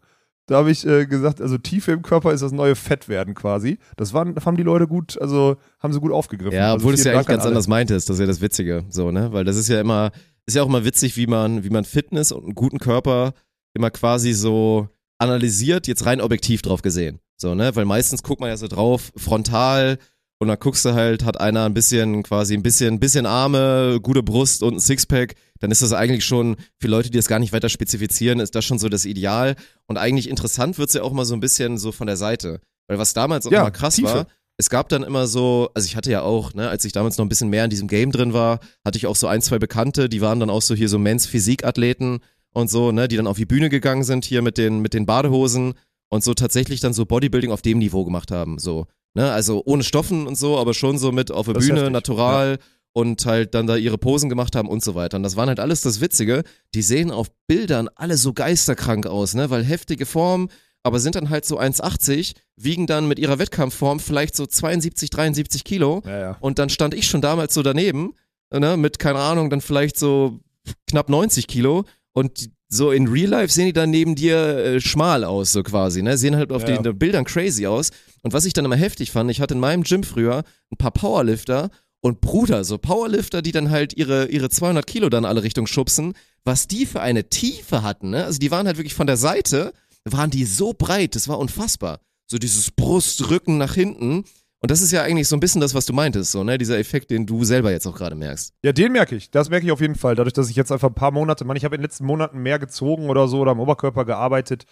Da habe ich äh, gesagt, also Tiefe im Körper ist das neue Fettwerden quasi. Das waren, haben die Leute gut, also haben sie gut aufgegriffen. Ja, also obwohl du es ja eigentlich ganz an alle. anders meintest, das ist ja das Witzige, so, ne? Weil das ist ja immer, ist ja auch immer witzig, wie man, wie man Fitness und einen guten Körper immer quasi so analysiert, jetzt rein objektiv drauf gesehen. So, ne? Weil meistens guckt man ja so drauf, frontal, und dann guckst du halt, hat einer ein bisschen, quasi ein bisschen, ein bisschen Arme, gute Brust und ein Sixpack, dann ist das eigentlich schon, für Leute, die das gar nicht weiter spezifizieren, ist das schon so das Ideal. Und eigentlich interessant wird's ja auch mal so ein bisschen so von der Seite. Weil was damals auch Ja, immer krass Tiefe. war, es gab dann immer so, also ich hatte ja auch, ne, als ich damals noch ein bisschen mehr in diesem Game drin war, hatte ich auch so ein, zwei Bekannte, die waren dann auch so hier so Men's Physikathleten und so, ne, die dann auf die Bühne gegangen sind hier mit den, mit den Badehosen und so tatsächlich dann so Bodybuilding auf dem Niveau gemacht haben, so, ne, also ohne Stoffen und so, aber schon so mit auf der Das Bühne, heftig, natural und halt dann da ihre Posen gemacht haben und so weiter. Und das waren halt alles das Witzige, die sehen auf Bildern alle so geisterkrank aus, ne, weil heftige Form, aber sind dann halt so 1,80, wiegen dann mit ihrer Wettkampfform vielleicht so 72, 73 Kilo. Ja, ja. Und dann stand ich schon damals so daneben, ne, mit, keine Ahnung, dann vielleicht so knapp 90 Kilo. Und so in Real Life sehen die dann neben dir äh, schmal aus, so quasi, ne? Sehen halt auf Ja. den Bildern crazy aus. Und was ich dann immer heftig fand, ich hatte in meinem Gym früher ein paar Powerlifter und Bruder, so Powerlifter, die dann halt ihre, ihre 200 Kilo dann alle Richtung schubsen, was die für eine Tiefe hatten, ne? Also die waren halt wirklich von der Seite, waren die so breit, das war unfassbar. So dieses Brust, Rücken nach hinten. Und das ist ja eigentlich so ein bisschen das, was du meintest, so, ne? Dieser Effekt, den du selber jetzt auch gerade merkst. Ja, den merke ich. Das merke ich auf jeden Fall. Dadurch, dass ich jetzt einfach ein paar Monate, man, ich habe in den letzten Monaten mehr gezogen oder so oder am Oberkörper gearbeitet.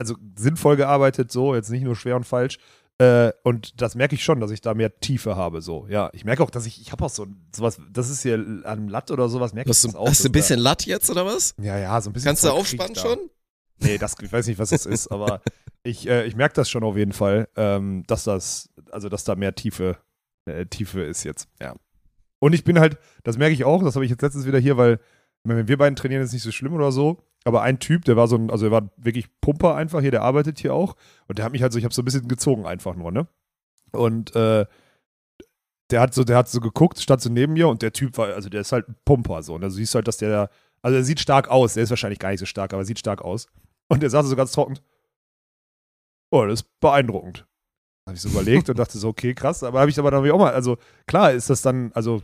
Also sinnvoll gearbeitet, so, jetzt nicht nur schwer und falsch. Äh, und das merke ich schon, dass ich da mehr Tiefe habe, so. Ja, ich merke auch, dass ich, ich habe auch so sowas, das ist hier an einem Latt oder sowas, merke ich Hast das du, auch. hast du ein bisschen Latt jetzt oder was? Ja, ja, so ein bisschen. Kannst du aufspannen da. schon? Nee, das, ich weiß nicht, was das ist, aber ich, äh, ich merke das schon auf jeden Fall, ähm, dass das, also dass da mehr Tiefe, äh, Tiefe ist jetzt, ja. Und ich bin halt, das merke ich auch, das habe ich jetzt letztens wieder hier, weil, wenn wir beiden trainieren, ist nicht so schlimm oder so, aber ein Typ, der war so ein, also er war wirklich Pumper einfach hier, der arbeitet hier auch und der hat mich halt so, ich habe so ein bisschen gezogen einfach nur, ne? Und, äh, der hat so, der hat so geguckt, stand so neben mir und der Typ war, also der ist halt ein Pumper so. Und da siehst du halt, dass der, also er sieht stark aus, der ist wahrscheinlich gar nicht so stark, aber er sieht stark aus. Und der sagte so ganz trocken, oh, das ist beeindruckend. Habe ich so überlegt und dachte so, okay, krass. Aber habe ich aber dann auch mal, also klar ist das dann, also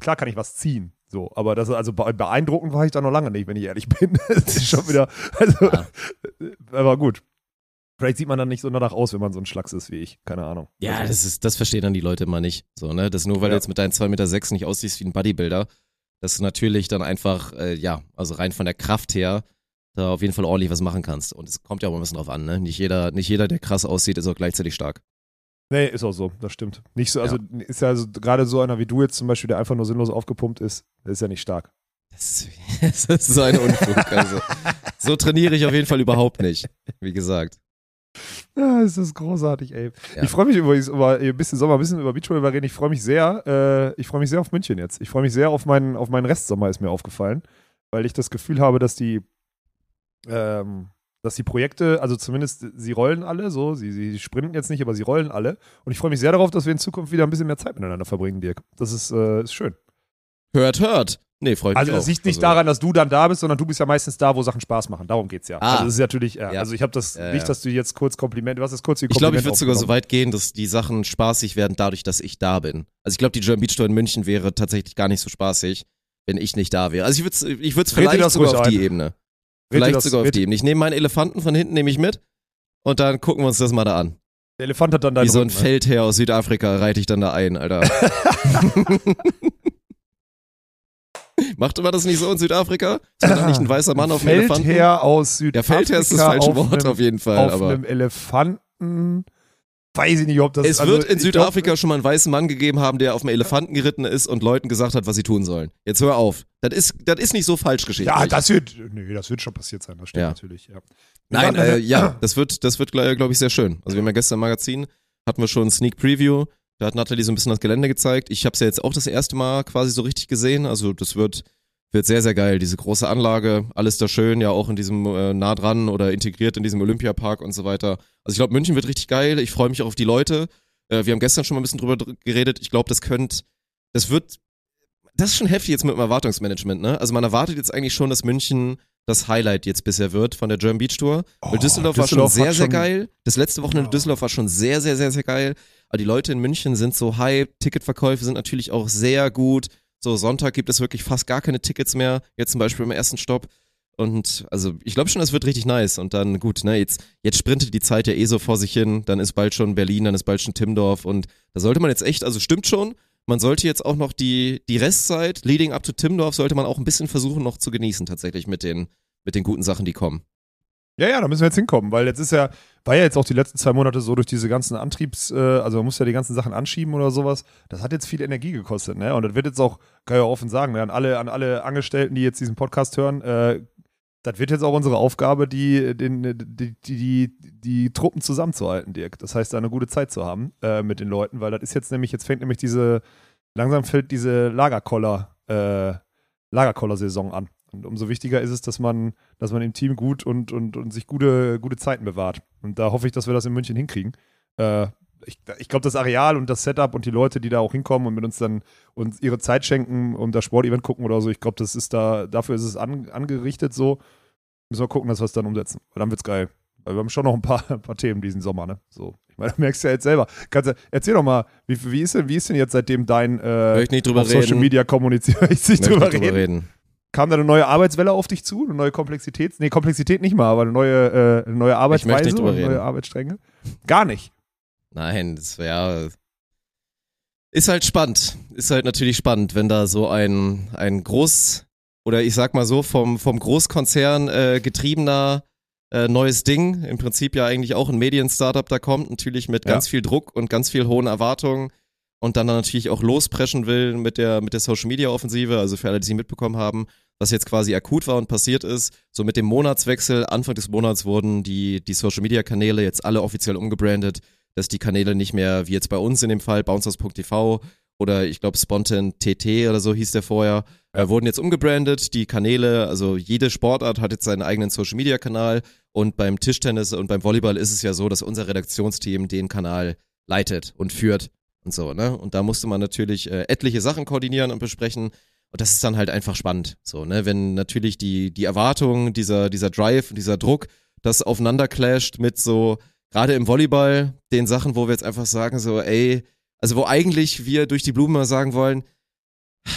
klar kann ich was ziehen. So, aber das, also be- beeindruckend war ich da noch lange nicht, wenn ich ehrlich bin. Das ist schon wieder, also, Ja. aber gut. Vielleicht sieht man dann nicht so danach aus, wenn man so ein Schlacks ist wie ich. Keine Ahnung. Ja, Also, das ist, das verstehen dann die Leute immer nicht. So, ne? Das nur, weil du Ja. jetzt mit deinen 2,6 Meter sechs nicht aussiehst wie ein Bodybuilder, dass du natürlich dann einfach, äh, ja, also rein von der Kraft her, da auf jeden Fall ordentlich was machen kannst. Und es kommt ja auch ein bisschen drauf an, ne? Nicht jeder, nicht jeder, der krass aussieht, ist auch gleichzeitig stark. Nee, ist auch so, das stimmt. Nicht so, also ist ja also gerade so einer wie du jetzt zum Beispiel, der einfach nur sinnlos aufgepumpt ist, der ist ja nicht stark. Das ist, das ist so ein Unfug. Also, so trainiere ich auf jeden Fall überhaupt nicht. Wie gesagt. Ja, es ist großartig, ey. Ja. Ich freue mich übrigens über ein bisschen Sommer, ein bisschen über Beachvolleyball reden. Ich freue mich sehr, äh, ich freue mich sehr auf München jetzt. Ich freue mich sehr auf meinen, auf meinen Restsommer, ist mir aufgefallen, weil ich das Gefühl habe, dass die, ähm, dass die Projekte, also zumindest sie rollen alle, so, sie, sie sprinten jetzt nicht, aber sie rollen alle. Und ich freue mich sehr darauf, dass wir in Zukunft wieder ein bisschen mehr Zeit miteinander verbringen, Dirk. Das ist, äh, ist schön. Hört, hört. Nee, freut Also mich das auch. liegt nicht also, daran, dass du dann da bist, sondern du bist ja meistens da, wo Sachen Spaß machen. Darum geht's ja. Ah. Also es ist natürlich, ja, Ja. also ich habe das Ja, nicht, dass du jetzt kurz Kompliment, du hast kurz die Ich glaube, ich Kompliment würde sogar so weit gehen, dass die Sachen spaßig werden, dadurch, dass ich da bin. Also ich glaube, die German Beach Tour in München wäre tatsächlich gar nicht so spaßig, wenn ich nicht da wäre. Also ich würde es ich würd's vielleicht sogar auf die ein. Ebene. Vielleicht das- sogar auf Ebene. Ich nehme meinen Elefanten von hinten, nehme ich mit und dann gucken wir uns das mal da an. Der Elefant hat dann deinen Wie so ein ne? Feldherr aus Südafrika reite ich dann da ein, Alter. Macht immer das nicht so in Südafrika? Ist man da nicht ein weißer Mann auf dem Elefanten? Feldherr aus Der Südafrika. Feldherr ist das falsche auf Wort einem, auf jeden Fall, Auf aber einem Elefanten. Weiß ich nicht, ob das es also wird in Südafrika schon mal einen weißen Mann gegeben haben, der auf einem Elefanten geritten ist und Leuten gesagt hat, was sie tun sollen. Jetzt hör auf. Das ist, das ist nicht so falsch Glaub, geschichtlich. ja, das wird, nee, das wird schon passiert sein, das stimmt Ja. natürlich, ja. Nein, waren- äh, ja, das wird, das wird, glaube ich, sehr schön. Also wir haben ja gestern im Magazin, hatten wir schon ein Sneak Preview, da hat Nathalie so ein bisschen das Gelände gezeigt. Ich habe es ja jetzt auch das erste Mal quasi so richtig gesehen. Also das wird, wird sehr, sehr geil. Diese große Anlage, alles da schön, ja auch in diesem äh, nah dran oder integriert in diesem Olympiapark und so weiter. Also ich glaube, München wird richtig geil. Ich freue mich auch auf die Leute. Äh, wir haben gestern schon mal ein bisschen drüber dr- geredet. Ich glaube, das könnte, das wird, das ist schon heftig jetzt mit dem Erwartungsmanagement, ne? Also man erwartet jetzt eigentlich schon, dass München das Highlight jetzt bisher wird von der German Beach Tour. Weil Oh, Düsseldorf, war Düsseldorf schon sehr, sehr geil. Das letzte Wochenende Ja. Düsseldorf war schon sehr, sehr, sehr, sehr geil. Aber die Leute in München sind so hype. Ticketverkäufe sind natürlich auch sehr gut. So, Sonntag gibt es wirklich fast gar keine Tickets mehr. Jetzt zum Beispiel im ersten Stopp. Und also ich glaube schon, das wird richtig nice. Und dann gut, ne, jetzt, jetzt sprintet die Zeit ja eh so vor sich hin. Dann ist bald schon Berlin, dann ist bald schon Timmendorf. Und da sollte man jetzt echt, also stimmt schon, man sollte jetzt auch noch die, die Restzeit, leading up to Timmendorf, sollte man auch ein bisschen versuchen noch zu genießen tatsächlich mit den, mit den guten Sachen, die kommen. Ja, ja, da müssen wir jetzt hinkommen, weil jetzt ist ja, war ja jetzt auch die letzten zwei Monate so durch diese ganzen Antriebs, äh, also man muss ja die ganzen Sachen anschieben oder sowas. Das hat jetzt viel Energie gekostet, ne? Und das wird jetzt auch, kann ich auch offen sagen, ne? an alle, an alle Angestellten, die jetzt diesen Podcast hören, äh, das wird jetzt auch unsere Aufgabe, die, den, die, die, die, die Truppen zusammenzuhalten, Dirk. Das heißt, da eine gute Zeit zu haben äh, mit den Leuten, weil das ist jetzt nämlich, jetzt fängt nämlich diese, langsam fällt diese Lagerkoller, äh, Lagerkoller-Saison an. Und umso wichtiger ist es, dass man, dass man im Team gut und, und, und sich gute, gute Zeiten bewahrt. Und da hoffe ich, dass wir das in München hinkriegen. Äh, ich ich glaube, das Areal und das Setup und die Leute, die da auch hinkommen und mit uns dann uns ihre Zeit schenken und das Sportevent gucken oder so, ich glaube, das ist da, dafür ist es an, angerichtet so. Müssen wir gucken, dass wir es dann umsetzen. Weil dann wird's geil. Weil wir haben schon noch ein paar, ein paar Themen diesen Sommer, ne? So. Ich meine, du merkst ja jetzt selber. Kannst, du- erzähl doch mal, wie, wie, ist denn, wie ist denn jetzt seitdem dein äh, Möchte nicht drüber Social reden. Media kommuniziert? Ich nicht Möchte drüber nicht reden. reden. Kam da eine neue Arbeitswelle auf dich zu? Eine neue Komplexität? Nee, Komplexität nicht mal, aber eine neue, äh, eine neue Arbeitsweise und neue reden. Arbeitsstränge? Gar nicht. Nein, das wäre. Ist halt spannend. Ist halt natürlich spannend, wenn da so ein, ein Groß- oder ich sag mal so, vom, vom Großkonzern äh, getriebener äh, neues Ding, im Prinzip ja eigentlich auch ein Medien-Startup da kommt, natürlich mit Ja. ganz viel Druck und ganz viel hohen Erwartungen und dann natürlich auch lospreschen will mit der, mit der Social-Media-Offensive, also für alle, die sie mitbekommen haben, was jetzt quasi akut war und passiert ist, so mit dem Monatswechsel, Anfang des Monats wurden die, die Social-Media-Kanäle jetzt alle offiziell umgebrandet, dass die Kanäle nicht mehr, wie jetzt bei uns in dem Fall, bouncers.tv oder ich glaube Spontan TT oder so hieß der vorher, äh, wurden jetzt umgebrandet. Die Kanäle, also jede Sportart hat jetzt seinen eigenen Social-Media-Kanal und beim Tischtennis und beim Volleyball ist es ja so, dass unser Redaktionsteam den Kanal leitet und führt und so, ne? Und da musste man natürlich äh, etliche Sachen koordinieren und besprechen. Und das ist dann halt einfach spannend, so, ne? Wenn natürlich die, die Erwartungen, dieser, dieser Drive, und dieser Druck, das aufeinander clasht mit so, gerade im Volleyball, den Sachen, wo wir jetzt einfach sagen, so, ey, also wo eigentlich wir durch die Blumen mal sagen wollen,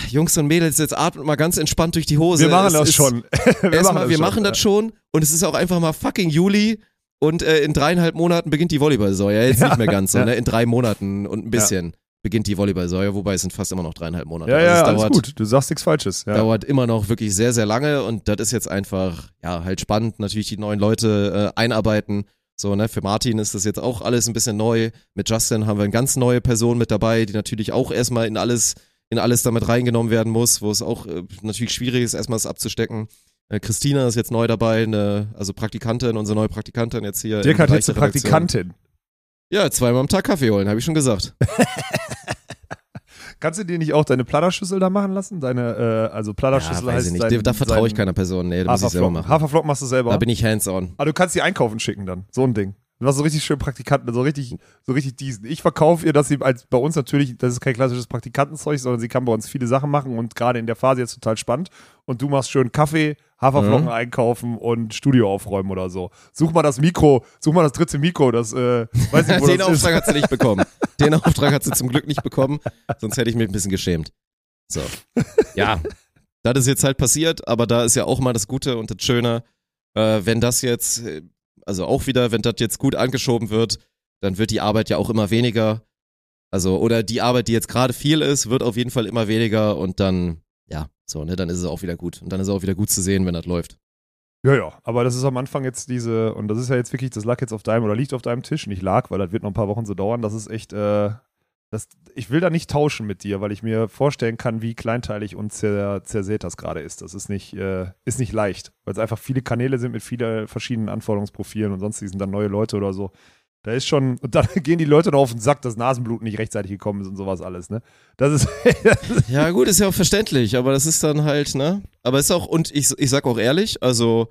Jungs und Mädels, jetzt atmet mal ganz entspannt durch die Hose. Wir machen Es das ist- schon. wir Erstmal, wir schon, machen das schon und es ist auch einfach mal fucking Juli und äh, in dreieinhalb Monaten beginnt die Volleyball-Saison. Ja, jetzt Ja, nicht mehr ganz so, ja. ne? In drei Monaten und ein bisschen beginnt die Volleyball-Saison, wobei es sind fast immer noch dreieinhalb Monate. Ja, Also ja, es alles dauert, gut. Du sagst nichts Falsches. Ja. dauert immer noch wirklich sehr, sehr lange und das ist jetzt einfach, ja, halt spannend, natürlich die neuen Leute äh, einarbeiten. So, ne, für Martin ist das jetzt auch alles ein bisschen neu. Mit Justin haben wir eine ganz neue Person mit dabei, die natürlich auch erstmal in alles, in alles damit reingenommen werden muss, wo es auch äh, natürlich schwierig ist, erstmal das abzustecken. Äh, Christina ist jetzt neu dabei, eine, also Praktikantin, unsere neue Praktikantin jetzt hier. Dirk hat jetzt eine. Praktikantin. Ja, zweimal am Tag Kaffee holen, habe ich schon gesagt. Kannst du dir nicht auch deine Platterschüssel da machen lassen? Deine, äh, also Platterschüssel ja, weiß heißt ich nicht. Dein, da vertraue ich keiner Person. Nee, da muss ich selber machen. Haferflocken machst du selber. Da bin ich hands-on. Aber du kannst die einkaufen schicken dann. So ein Ding. Du hast so richtig schön Praktikanten, so richtig, so richtig diesen. Ich verkaufe ihr, dass sie als bei uns natürlich, das ist kein klassisches Praktikantenzeug, sondern sie kann bei uns viele Sachen machen und gerade in der Phase jetzt total spannend. Und du machst schön Kaffee, Haferflocken Mhm. einkaufen und Studio aufräumen oder so. Such mal das Mikro, such mal das dritte Mikro, das, äh, weiß nicht, wo Den das ist. Auftrag hat sie nicht bekommen. Den Auftrag hat sie zum Glück nicht bekommen, sonst hätte ich mich ein bisschen geschämt. So. Ja, das ist jetzt halt passiert, aber da ist ja auch mal das Gute und das Schöne, äh, wenn das jetzt, äh, also auch wieder, wenn das jetzt gut angeschoben wird, dann wird die Arbeit ja auch immer weniger. Also, oder die Arbeit, die jetzt gerade viel ist, wird auf jeden Fall immer weniger und dann, ja, so, ne, dann ist es auch wieder gut. Und dann ist es auch wieder gut zu sehen, wenn das läuft. Ja, ja, aber das ist am Anfang jetzt diese, und das ist ja jetzt wirklich, das lag jetzt auf deinem, oder liegt auf deinem Tisch, nicht lag, weil das wird noch ein paar Wochen so dauern, das ist echt, äh, das, ich will da nicht tauschen mit dir, weil ich mir vorstellen kann, wie kleinteilig und zer, zersät das gerade ist. Das ist nicht, äh, ist nicht leicht, weil es einfach viele Kanäle sind mit vielen verschiedenen Anforderungsprofilen und sonst sind dann neue Leute oder so. Da ist schon, und dann gehen die Leute noch auf den Sack, dass Nasenblut nicht rechtzeitig gekommen ist und sowas alles, ne? Das ist, Ja, gut, ist ja auch verständlich, aber das ist dann halt, ne? Aber ist auch, und ich, ich sag auch ehrlich, also,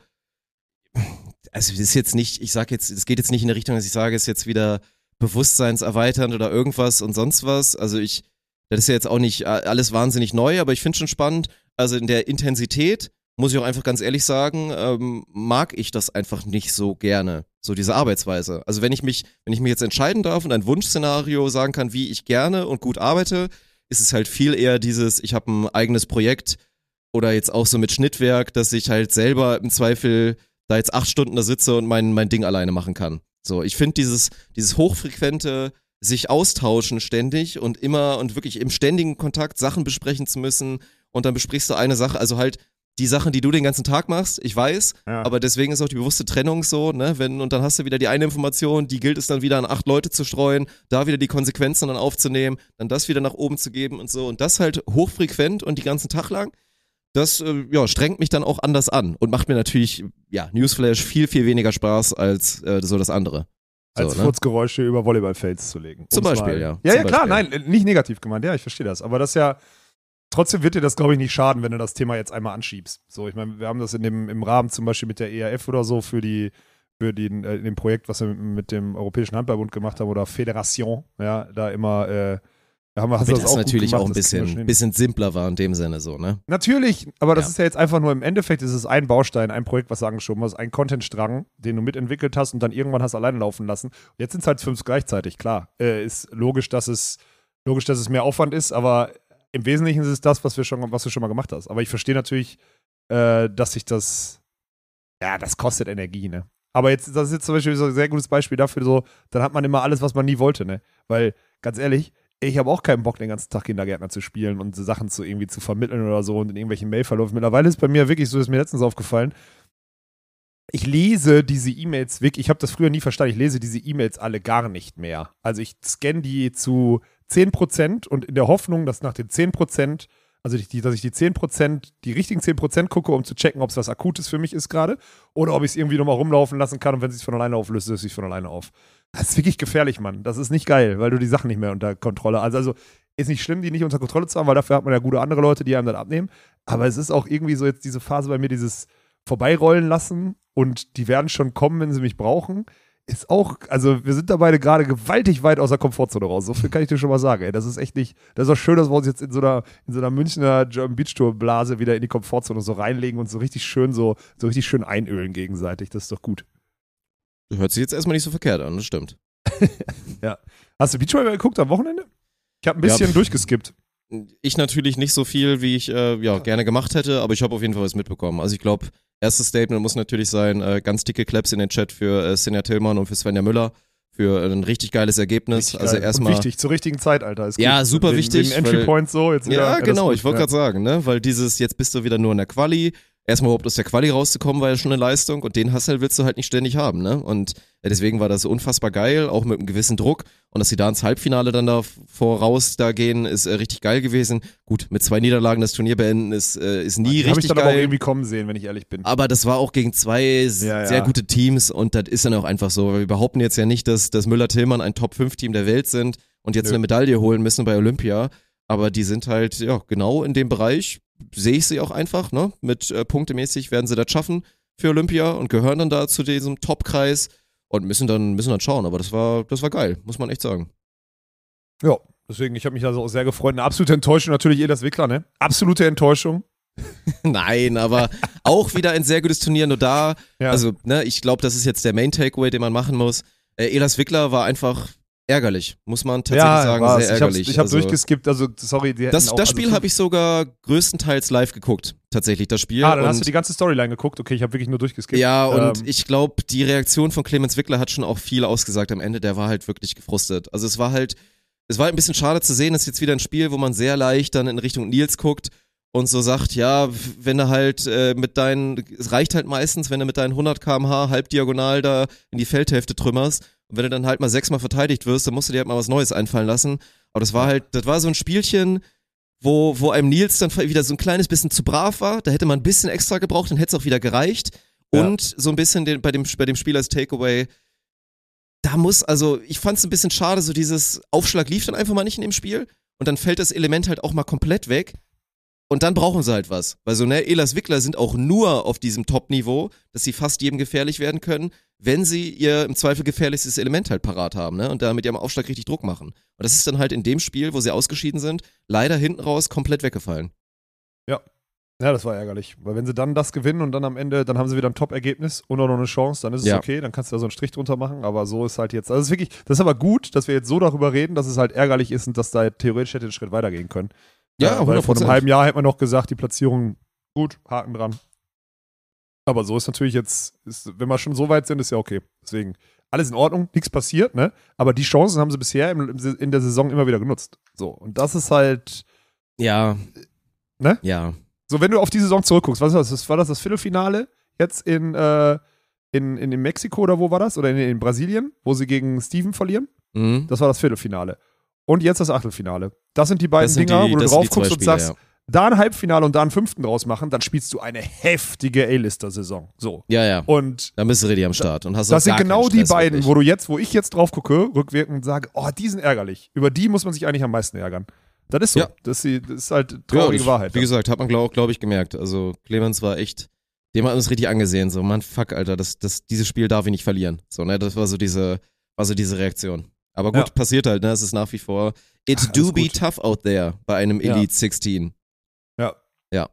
also es ist jetzt nicht, ich sag jetzt, es geht jetzt nicht in der Richtung, dass ich sage, es ist jetzt wieder bewusstseinserweiternd oder irgendwas und sonst was. Also ich, das ist ja jetzt auch nicht alles wahnsinnig neu, aber ich finde schon spannend, also in der Intensität muss ich auch einfach ganz ehrlich sagen, ähm, mag ich das einfach nicht so gerne, so diese Arbeitsweise. Also wenn ich mich, wenn ich mich jetzt entscheiden darf und ein Wunschszenario sagen kann, wie ich gerne und gut arbeite, ist es halt viel eher dieses, ich habe ein eigenes Projekt oder jetzt auch so mit Schnittwerk, dass ich halt selber im Zweifel da jetzt acht Stunden da sitze und mein, mein Ding alleine machen kann. So, ich finde dieses, dieses hochfrequente sich austauschen ständig und immer und wirklich im ständigen Kontakt Sachen besprechen zu müssen und dann besprichst du eine Sache, also halt die Sachen, die du den ganzen Tag machst, ich weiß, Ja. aber deswegen ist auch die bewusste Trennung so, ne, wenn, und dann hast du wieder die eine Information, die gilt es dann wieder an acht Leute zu streuen, da wieder die Konsequenzen dann aufzunehmen, dann das wieder nach oben zu geben und so und das halt hochfrequent und die ganzen Tag lang, das, äh, ja, strengt mich dann auch anders an und macht mir natürlich, ja, Newsflash viel, viel weniger Spaß als äh, so das andere. So, Als ne? Furzgeräusche über Volleyballfelds zu legen. Zum Beispiel, mal- ja. Ja, Zum ja, klar, Beispiel. nein, nicht negativ gemeint, ja, ich verstehe das. Aber das ist ja, trotzdem wird dir das, glaube ich, nicht schaden, wenn du das Thema jetzt einmal anschiebst. So, ich meine, wir haben das in dem, im Rahmen zum Beispiel mit der ERF oder so für die, für die, äh, in dem Projekt, was wir mit, mit dem Europäischen Handballbund gemacht haben oder Fédération, ja, da immer, äh, haben wir, das das auch natürlich gemacht, auch ein bisschen, schon bisschen simpler war in dem Sinne so, ne? Natürlich, aber das Ja. ist ja jetzt einfach nur im Endeffekt ist es ein Baustein, ein Projekt, was du angeschoben hast, ein Contentstrang, den du mitentwickelt hast und dann irgendwann hast alleine laufen lassen. Jetzt sind es halt fünf gleichzeitig, klar. Äh, ist logisch, dass es logisch, dass es mehr Aufwand ist, aber im Wesentlichen ist es das, was wir schon, was du schon mal gemacht hast. Aber ich verstehe natürlich, äh, dass sich das, ja, das kostet Energie, ne? Aber jetzt, das ist jetzt zum Beispiel so ein sehr gutes Beispiel dafür, so, dann hat man immer alles, was man nie wollte, ne? Weil, ganz ehrlich, ich habe auch keinen Bock, den ganzen Tag Kindergärtner zu spielen und Sachen zu irgendwie zu vermitteln oder so und in irgendwelchen Mailverläufen. Mittlerweile ist bei mir wirklich so, ist mir letztens aufgefallen, ich lese diese E-Mails wirklich, ich habe das früher nie verstanden, ich lese diese E-Mails alle gar nicht mehr. Also ich scanne die zu 10% und in der Hoffnung, dass nach den 10%, also die, dass ich die 10%, die richtigen 10% gucke, um zu checken, ob es was Akutes für mich ist gerade oder ob ich es irgendwie nochmal rumlaufen lassen kann und wenn es sich von alleine auflöst, löst es sich von alleine auf. Das ist wirklich gefährlich, Mann. Das ist nicht geil, weil du die Sachen nicht mehr unter Kontrolle hast. Also, ist nicht schlimm, die nicht unter Kontrolle zu haben, weil dafür hat man ja gute andere Leute, die einem dann abnehmen. Aber es ist auch irgendwie so jetzt diese Phase bei mir, dieses Vorbeirollen lassen und die werden schon kommen, wenn sie mich brauchen. Ist auch, also wir sind da beide gerade gewaltig weit aus der Komfortzone raus. So viel kann ich dir schon mal sagen. Ey. Das ist echt nicht, das ist auch schön, dass wir uns jetzt in so einer, in so einer Münchner German Beach Tour Blase wieder in die Komfortzone so reinlegen und so richtig schön, so, so richtig schön einölen gegenseitig. Das ist doch gut. Hört sich jetzt erstmal nicht so verkehrt an, das stimmt. Hast du Beachvolleyball geguckt am Wochenende? Ich habe ein bisschen Ja. durchgeskippt. Ich natürlich nicht so viel, wie ich äh, ja, gerne gemacht hätte, aber ich habe auf jeden Fall was mitbekommen. Also ich glaube, erstes Statement muss natürlich sein, äh, ganz dicke Claps in den Chat für äh, Sinja Tillmann und für Svenja Müller für ein richtig geiles Ergebnis. Richtig also geil. Und erstmal. wichtig, zur richtigen Zeit, Alter. Ist Ja, super Wegen- wichtig, Wegen Entry Point so. Jetzt Ja, genau, ich wollte ja. gerade sagen, ne? Weil dieses, jetzt bist du wieder nur in der Quali, erstmal überhaupt aus der Quali rauszukommen, war ja schon eine Leistung und den Hassel willst du halt nicht ständig haben, ne? Und äh, deswegen war das unfassbar geil, auch mit einem gewissen Druck. Und dass sie da ins Halbfinale dann da voraus da gehen, ist äh, richtig geil gewesen. Gut, mit zwei Niederlagen das Turnier beenden ist, äh, ist nie Habe ich richtig dann aber auch geil. irgendwie kommen sehen, wenn ich ehrlich bin. Aber das war auch gegen zwei Ja, ja. sehr gute Teams und das ist dann auch einfach so. weil Wir behaupten jetzt ja nicht, dass, dass Müller-Tillmann ein Top-5-Team der Welt sind und jetzt Nö. eine Medaille holen müssen bei Olympia. Aber die sind halt, ja, genau in dem Bereich, sehe ich sie auch einfach, ne? Mit äh, punktemäßig werden sie das schaffen für Olympia und gehören dann da zu diesem Top-Kreis und müssen dann, müssen dann schauen. Aber das war, das war geil, muss man echt sagen. Ja, deswegen, ich habe mich also auch sehr gefreut. Eine absolute Enttäuschung natürlich eh das Wickler, ne? Absolute Enttäuschung. Nein, aber auch wieder ein sehr gutes Turnier, nur da Ja. Also, ne, ich glaube, das ist jetzt der Main Takeaway, den man machen muss. Äh, Elas Wickler war einfach ärgerlich, muss man tatsächlich sagen, war's. sehr ärgerlich. Ich habe also, durchgeskippt, also sorry, die hätten das, auch, das also Spiel habe ich sogar größtenteils live geguckt, tatsächlich das Spiel. Ah, dann und hast du die ganze Storyline geguckt. Okay, ich habe wirklich nur durchgeskippt. ja, und Ähm, ich glaube, die Reaktion von Clemens Wickler hat schon auch viel ausgesagt am Ende. Der war halt wirklich gefrustet. Also es war halt, es war ein bisschen schade zu sehen, es ist jetzt wieder ein Spiel, wo man sehr leicht dann in Richtung Nils guckt und so sagt, ja, wenn du halt äh, mit deinen, es reicht halt meistens, wenn du mit deinen 100 kmh halbdiagonal da in die Feldhälfte trümmerst und wenn du dann halt mal sechsmal verteidigt wirst, dann musst du dir halt mal was Neues einfallen lassen. Aber das war halt, das war so ein Spielchen, wo, wo einem Nils dann wieder so ein kleines bisschen zu brav war. Da hätte man ein bisschen extra gebraucht, dann hätte es auch wieder gereicht. Ja. Und so ein bisschen den, bei, dem, bei dem Spiel als Takeaway, da muss, also ich fand es ein bisschen schade, so dieses Aufschlag lief dann einfach mal nicht in dem Spiel und dann fällt das Element halt auch mal komplett weg. Und dann brauchen sie halt was. Weil so, ne, Elas Wickler sind auch nur auf diesem Top-Niveau, dass sie fast jedem gefährlich werden können, wenn sie ihr im Zweifel gefährlichstes Element halt parat haben, ne? Und da mit ihrem Aufschlag richtig Druck machen. Und das ist dann halt in dem Spiel, wo sie ausgeschieden sind, leider hinten raus komplett weggefallen. Ja, das war ärgerlich. Weil wenn sie dann das gewinnen und dann am Ende, dann haben sie wieder ein Top-Ergebnis und auch noch eine Chance, dann ist es Ja. okay, dann kannst du da so einen Strich drunter machen. Aber so ist halt jetzt, also es ist wirklich, das ist aber gut, dass wir jetzt so darüber reden, dass es halt ärgerlich ist und dass da theoretisch hätte einen Schritt weitergehen können. Ja, Äh, weil vor einem 100%. halben Jahr hätte man noch gesagt, die Platzierung gut, Haken dran. Aber so ist natürlich jetzt, ist, wenn wir schon so weit sind, ist ja okay. Deswegen, alles in Ordnung, nichts passiert, ne? Aber die Chancen haben sie bisher im, in der Saison immer wieder genutzt. So, und das ist halt, Ja. Ne? Ja. so, wenn du auf die Saison zurückguckst, was war das? das war das das Viertelfinale jetzt in, äh, in, in, in Mexiko oder wo war das? Oder in, in Brasilien, wo sie gegen Steven verlieren? Mhm. Das war das Viertelfinale. Und jetzt das Achtelfinale. Das sind die beiden sind Dinger, die- wo du drauf guckst und sagst, ja. da ein Halbfinale und da einen fünften draus machen, dann spielst du eine heftige A-Lister-Saison. So. Ja, ja. Und Dann bist du ready am Start. Und hast das sind genau die beiden, wirklich. wo du jetzt, wo ich jetzt drauf gucke, rückwirkend sage, oh, die sind ärgerlich. Über die muss man sich eigentlich am meisten ärgern. Das ist so. Ja. Das, ist, halt Ja, traurige das, Wahrheit. Wie gesagt, hat man, glaube glaub ich, gemerkt. Also Clemens war echt, dem hat man es richtig angesehen. So, Mann, fuck, Alter, das, das, dieses Spiel darf ich nicht verlieren. So, ne, das war so diese, war so diese Reaktion. Aber gut, Ja. passiert halt, ne? Es ist nach wie vor, it Ach, do be gut. tough out there bei einem Ja. Elite 16.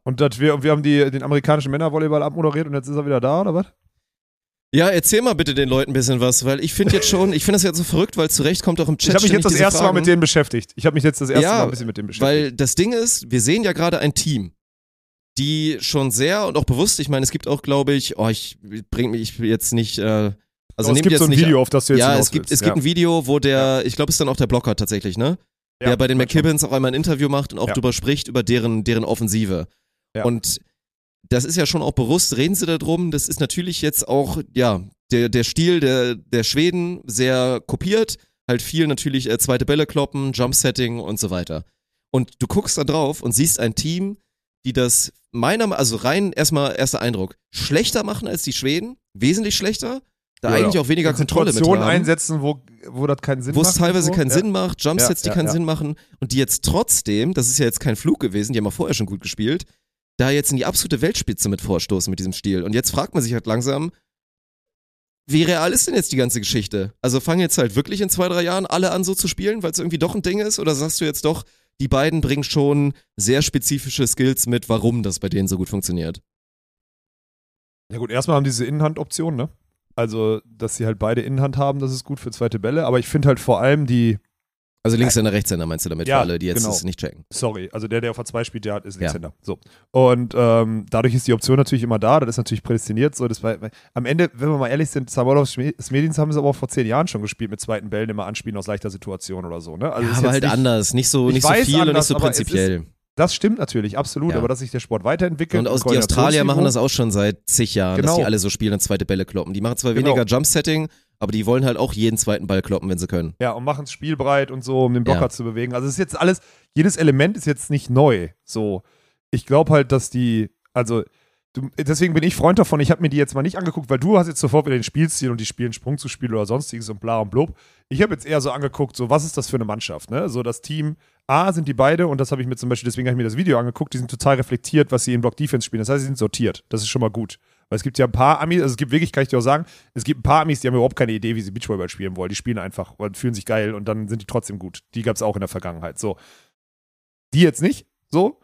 Und das wir, und wir haben die, den amerikanischen Männervolleyball abmoderiert und jetzt ist er wieder da, oder was? Ja, erzähl mal bitte den Leuten ein bisschen was, weil ich finde jetzt schon, ich finde das jetzt so verrückt, weil zu Recht kommt auch im Chat Ich habe mich jetzt das erste Mal Fragen. mit denen beschäftigt. Ich habe mich jetzt das erste Ja, Mal ein bisschen mit denen beschäftigt. Weil das Ding ist, wir sehen ja gerade ein Team, die schon sehr und auch bewusst, ich meine, es gibt auch, glaube ich, oh, ich bring mich jetzt nicht, äh, also Aber es gibt jetzt so ein Video, auf das du jetzt ja, es gibt, es gibt ein Video, wo der, ich glaube, es ist dann auch der Blocker tatsächlich, ne? Ja, der bei den. McKibbins auch einmal ein Interview macht und auch Ja. drüber spricht, über deren, deren Offensive. Ja. Und das ist ja schon auch bewusst, reden sie darum, das ist natürlich jetzt auch, ja, der, der Stil der, der Schweden sehr kopiert, halt viel natürlich äh, zweite Bälle kloppen, Jumpsetting und so weiter. Und du guckst da drauf und siehst ein Team, die das meiner, also rein erstmal erster Eindruck, schlechter machen als die Schweden, wesentlich schlechter, da Ja, eigentlich auch weniger Kontrolle mit haben einsetzen, wo, wo das keinen Sinn wo macht. es teilweise so. keinen ja. Sinn macht, Jumpsets, Ja, die keinen. Sinn machen und die jetzt trotzdem, das ist ja jetzt kein Flug gewesen, die haben ja vorher schon gut gespielt, da jetzt in die absolute Weltspitze mit vorstoßen mit diesem Stil. Und jetzt fragt man sich halt langsam, wie real ist denn jetzt die ganze Geschichte? Also fangen jetzt halt wirklich in zwei, drei Jahren alle an so zu spielen, weil es irgendwie doch ein Ding ist? Oder sagst du jetzt doch, die beiden bringen schon sehr spezifische Skills mit, warum das bei denen so gut funktioniert? Ja gut, erstmal haben diese Innenhand-Option, ne? Also, dass sie halt beide Innenhand haben, das ist gut für zweite Bälle. Aber ich finde halt vor allem die, Also Linkshänder, Rechtshänder meinst du damit Ja, für alle, die jetzt genau. das nicht checken. sorry, also der, der auf der 2 spielt, der hat, ist Ja. Linkshänder. So. Und ähm, dadurch ist die Option natürlich immer da, das ist natürlich prädestiniert. So, das war, am Ende, wenn wir mal ehrlich sind, Sabolov Smedins haben sie aber auch vor zehn Jahren schon gespielt mit zweiten Bällen immer anspielen aus leichter Situation oder so, ne? Also ja, aber halt nicht, anders, nicht so, Ich nicht so viel und nicht anders, so prinzipiell. Das stimmt natürlich, absolut, Ja. aber dass sich der Sport weiterentwickelt. Und aus, die Australier machen das auch schon seit zig Jahren, dass Genau. die alle so spielen und zweite Bälle kloppen. Die machen zwar Genau. weniger Jump-Setting, aber die wollen halt auch jeden zweiten Ball kloppen, wenn sie können. Ja, und machen es spielbreit und so, um den Blocker Ja. zu bewegen. Also es ist jetzt alles, jedes Element ist jetzt nicht neu. So, ich glaube halt, dass die, also du, deswegen bin ich Freund davon. Ich habe mir die jetzt mal nicht angeguckt, weil du hast jetzt sofort wieder den Spielstil und die spielen Sprung zu Spiel oder sonstiges und bla und blub. Ich habe jetzt eher so angeguckt, so was ist das für eine Mannschaft, ne? So das Team A sind die beide und das habe ich mir zum Beispiel, deswegen habe ich mir das Video angeguckt, die sind total reflektiert, was sie in Block Defense spielen. Das heißt, sie sind sortiert. Das ist schon mal gut. Weil es gibt ja ein paar Amis, also es gibt wirklich, kann ich dir auch sagen, es gibt ein paar Amis, die haben überhaupt keine Idee, wie sie Beachvolleyball spielen wollen. Die spielen einfach und fühlen sich geil und dann sind die trotzdem gut. Die gab es auch in der Vergangenheit. So. Die jetzt nicht, so.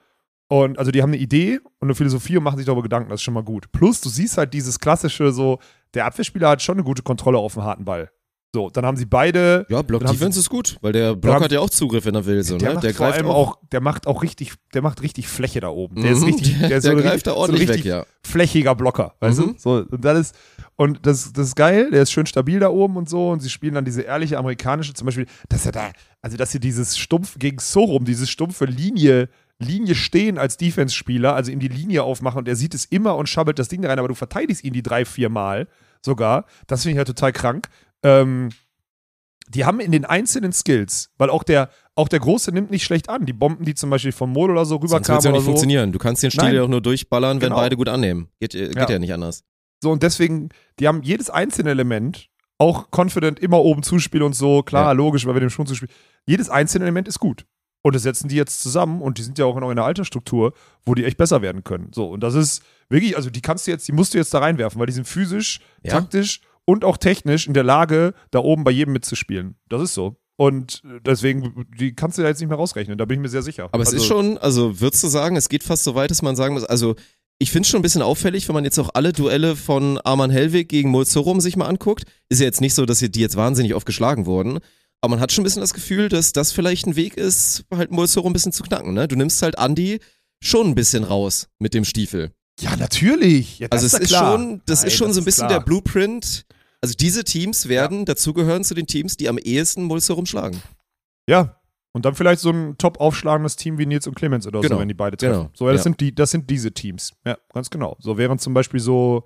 Und also die haben eine Idee und eine Philosophie und machen sich darüber Gedanken, das ist schon mal gut. Plus, du siehst halt dieses klassische, so, der Abwehrspieler hat schon eine gute Kontrolle auf dem harten Ball. So, dann haben sie beide. Ja, Block Defense ist gut, weil der Block hat ja auch Zugriff, wenn er will. So, der ne? macht Der vor greift allem auch, der macht auch richtig, der macht richtig Fläche da oben. Der ist Mhm. richtig, der, ist so der greift richtig, da so ordentlich richtig weg, ja. flächiger Blocker, weißt Mhm. du? So, und das ist, und das, das ist geil, der ist schön stabil da oben und so, und sie spielen dann diese ehrliche amerikanische, zum Beispiel, dass er da, also dass sie dieses stumpf gegen Sorum, dieses stumpfe Linie, Linie stehen als Defense-Spieler, also ihm die Linie aufmachen und er sieht es immer und schabbelt das Ding da rein, aber du verteidigst ihn die drei, vier Mal sogar. Das finde ich halt total krank. Ähm, die haben in den einzelnen Skills, weil auch der, auch der Große nimmt nicht schlecht an. Die Bomben, die zum Beispiel vom Mol oder so wird rüberkamen es ja oder nicht so. funktionieren. Du kannst den Stil ja auch nur durchballern, wenn Genau. beide gut annehmen. Geht, äh, geht ja. Ja. nicht anders. So, und deswegen, die haben jedes einzelne Element, auch confident immer oben zuspielen und so, klar, Ja. logisch, weil wir dem schon zuspielen. Jedes einzelne Element ist gut. Und das setzen die jetzt zusammen und die sind ja auch noch in einer Altersstruktur, wo die echt besser werden können. So, und das ist wirklich, also die kannst du jetzt, die musst du jetzt da reinwerfen, weil die sind physisch, Ja. taktisch und auch technisch in der Lage, da oben bei jedem mitzuspielen. Das ist so. Und deswegen, die kannst du ja jetzt nicht mehr rausrechnen, da bin ich mir sehr sicher. Aber es also, ist schon, also würdest du sagen, es geht fast so weit, dass man sagen muss, also ich finde es schon ein bisschen auffällig, wenn man jetzt auch alle Duelle von Arman Hellwig gegen Mulzerum sich mal anguckt. Ist ja jetzt nicht so, dass die jetzt wahnsinnig oft geschlagen wurden. Aber man hat schon ein bisschen das Gefühl, dass das vielleicht ein Weg ist, halt Mulzerum ein bisschen zu knacken. Ne? Du nimmst halt Andi schon ein bisschen raus mit dem Stiefel. Ja, natürlich. Ja, das Also es ist klar. schon, das Nein, ist schon so ein bisschen klar. der Blueprint. Also diese Teams werden dazugehören zu den Teams, die am ehesten Mulzerum schlagen. Ja. Und dann vielleicht so ein top aufschlagendes Team wie Nils und Clemens oder Genau, so, wenn die beide treffen. genau, So, ja, das, ja. sind die, das sind diese Teams. Ja, ganz genau. So wären zum Beispiel so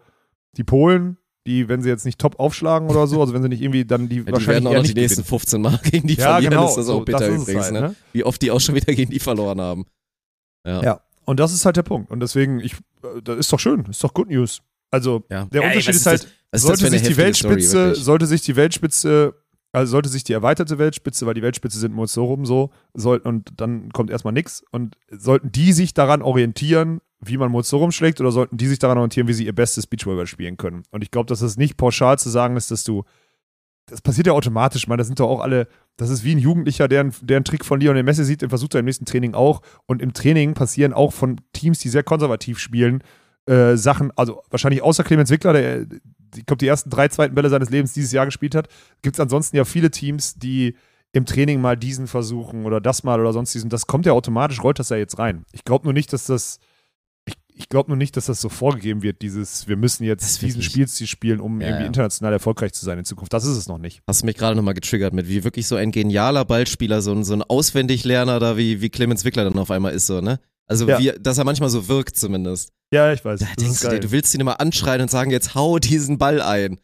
die Polen, die, wenn sie jetzt nicht top aufschlagen oder so, also wenn sie nicht irgendwie dann die Ja, die wahrscheinlich werden auch eher noch nicht die nächsten gewinnen. 15 Mal gegen die Ja, verlieren, genau. ist das so, auch bitter das ist übrigens. halt, ne? ne? Wie oft die auch schon wieder gegen die verloren haben. Ja. Ja. Und das ist halt der Punkt. Und deswegen, ich, äh, das ist doch schön, ist doch Good News. Also, Ja. der Ey, Unterschied was ist halt, das- was sollte sich die Story, Weltspitze, wirklich? sollte sich die Weltspitze, also sollte sich die erweiterte Weltspitze, weil die Weltspitze sind Mozorum so, soll, und dann kommt erstmal nichts. Und sollten die sich daran orientieren, wie man Mozorum schlägt, oder sollten die sich daran orientieren, wie sie ihr bestes Beachvolleyball spielen können? Und ich glaube, dass es nicht pauschal zu sagen ist, dass du, das passiert ja automatisch, man, das sind doch auch alle, das ist wie ein Jugendlicher, der, einen- der einen Trick von Lionel Messi sieht, den versucht er im nächsten Training auch. Und im Training passieren auch von Teams, die sehr konservativ spielen, äh, Sachen, also wahrscheinlich außer Clemens Wickler, der, ich glaube, die ersten drei zweiten Bälle seines Lebens dieses Jahr gespielt hat, gibt es ansonsten ja viele Teams, die im Training mal diesen versuchen oder das mal oder sonst diesen. Das kommt ja automatisch, rollt das ja jetzt rein. Ich glaube nur nicht, dass das, ich, ich glaube nur nicht, dass das so vorgegeben wird, dieses, wir müssen jetzt diesen Spielstil spielen, um Ja, irgendwie ja. international erfolgreich zu sein in Zukunft. Das ist es noch nicht. Hast du mich gerade nochmal getriggert mit, wie wirklich so ein genialer Ballspieler, so ein, so ein Auswendiglerner da, wie, wie Clemens Wickler dann auf einmal ist, so, ne? Also, Ja. wie, dass er manchmal so wirkt zumindest. Ja, ich weiß. Da denkst ist du dir, du willst ihn immer anschreien und sagen, jetzt hau diesen Ball ein.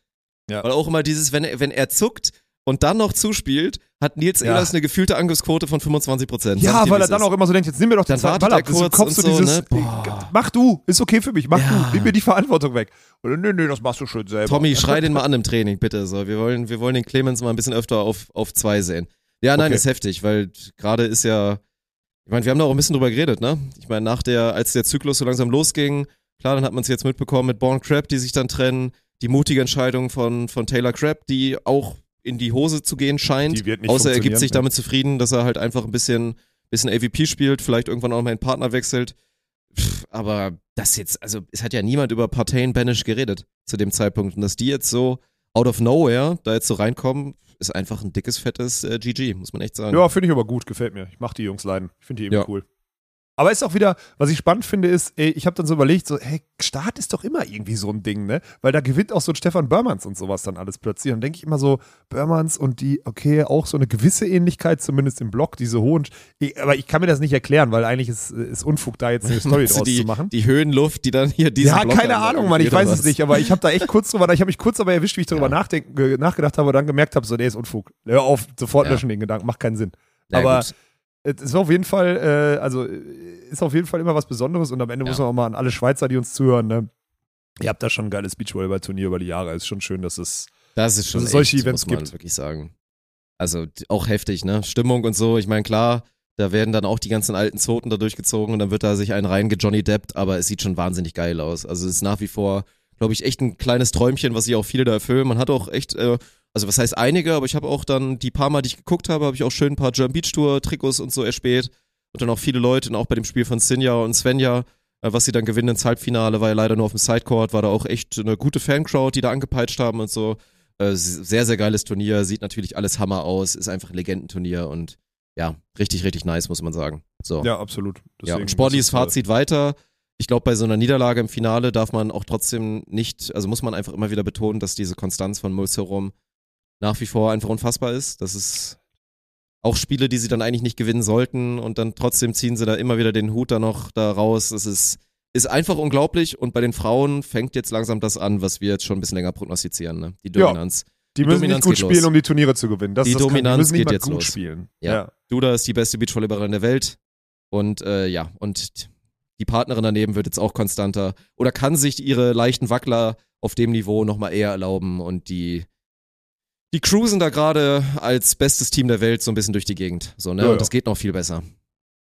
Ja. Weil auch immer dieses, wenn er, wenn er zuckt und dann noch zuspielt, hat Nils Ja. Ehlers eine gefühlte Angriffsquote von 25 Prozent. Ja, weil er dann auch immer so denkt, jetzt nimm mir doch den zweiten Ball ab. Ist kurz und so so, dieses, ne? Mach du, ist okay für mich, mach Ja. du, nimm mir die Verantwortung weg. Oder nee, nee, das machst du schön selber. Tommy, schrei den mal an im Training, bitte. So, wir wollen, wir wollen den Clemens mal ein bisschen öfter auf, auf zwei sehen. Ja, nein, Okay. ist heftig, weil gerade ist ja, ich meine, wir haben da auch ein bisschen drüber geredet, ne? Ich meine, nach der, als der Zyklus so langsam losging, klar, dann hat man es jetzt mitbekommen mit Born Crab, die sich dann trennen, die mutige Entscheidung von, von Taylor Crab, die auch in die Hose zu gehen scheint. Die wird nicht Außer er gibt sich ja. damit zufrieden, dass er halt einfach ein bisschen, bisschen AVP spielt, vielleicht irgendwann auch mal einen Partner wechselt. Pff, aber das jetzt, also es hat ja niemand über Partain Banish geredet zu dem Zeitpunkt. Und dass die jetzt so out of nowhere da jetzt so reinkommen, ist einfach ein dickes, fettes äh, GG, muss man echt sagen. Ja, finde ich aber gut, gefällt mir. Ich mache die Jungs leiden. Ich finde die eben Ja. cool. Aber ist auch wieder, was ich spannend finde, ist, ey, ich habe dann so überlegt, so, hey, Start ist doch immer irgendwie so ein Ding, ne? Weil da gewinnt auch so ein Stefan Börmanns und sowas dann alles plötzlich. Und denke ich immer so, Börmanns und die, okay, auch so eine gewisse Ähnlichkeit, zumindest im Block, diese hohen. Ich, aber ich kann mir das nicht erklären, weil eigentlich ist, ist Unfug, da jetzt eine Story draus die, zu machen. die Höhenluft, die dann hier diesen Ja, Block keine Ahnung, Mann, ich weiß was? es nicht, aber ich habe da echt kurz drüber, ich habe mich kurz dabei erwischt, wie ich darüber Ja. nachgedacht habe und dann gemerkt habe, so, der ist Unfug. Hör auf, sofort Ja. löschen den Gedanken, macht keinen Sinn. Na aber gut. Es ist auf jeden Fall, äh, also ist auf jeden Fall immer was Besonderes und am Ende Ja. muss man auch mal an alle Schweizer, die uns zuhören, ne? Ihr habt da schon ein geiles Beachvolleyball-Turnier über die Jahre. Ist schon schön, dass es. Das ist schon dass es solche echt, Events muss man gibt. wirklich sagen. Also auch heftig, ne? Stimmung und so. Ich meine, klar, da werden dann auch die ganzen alten Zoten da durchgezogen und dann wird da sich einen reinge Johnny Deppt, aber es sieht schon wahnsinnig geil aus. Also es ist nach wie vor, glaube ich, echt ein kleines Träumchen, was sich auch viele da erfüllen. Man hat auch echt, äh, also was heißt einige, aber ich habe auch dann die paar Mal, die ich geguckt habe, habe ich auch schön ein paar German Beach Tour Trikots und so erspäht. Und dann auch viele Leute, und auch bei dem Spiel von Sinja und Svenja, äh, was sie dann gewinnen ins Halbfinale, war ja leider nur auf dem Sidecourt, war da auch echt eine gute Fancrowd, die da angepeitscht haben und so. Äh, sehr, sehr geiles Turnier, sieht natürlich alles Hammer aus, ist einfach ein Legendenturnier und ja, richtig, richtig nice, muss man sagen. So. Ja, absolut. ja Deswegen, und sportliches äh, Fazit weiter. Ich glaube, bei so einer Niederlage im Finale darf man auch trotzdem nicht, also muss man einfach immer wieder betonen, dass diese Konstanz von Mulserum nach wie vor einfach unfassbar ist. Das ist auch Spiele, die sie dann eigentlich nicht gewinnen sollten und dann trotzdem ziehen sie da immer wieder den Hut da noch da raus. Das ist, ist einfach unglaublich und bei den Frauen fängt jetzt langsam das an, was wir jetzt schon ein bisschen länger prognostizieren, ne? Die Ja. Dominanz. Die die müssen Dominanz nicht gut spielen, um die Turniere zu gewinnen. Das Die das. Dominanz die müssen geht jetzt gut los. spielen. Ja. ja. Duda ist die beste Beachvolleyballerin der Welt und äh, ja, und die Partnerin daneben wird jetzt auch konstanter oder kann sich ihre leichten Wackler auf dem Niveau nochmal eher erlauben und die die cruisen da gerade als bestes Team der Welt so ein bisschen durch die Gegend. So, ne? Ja, Und ja. das geht noch viel besser.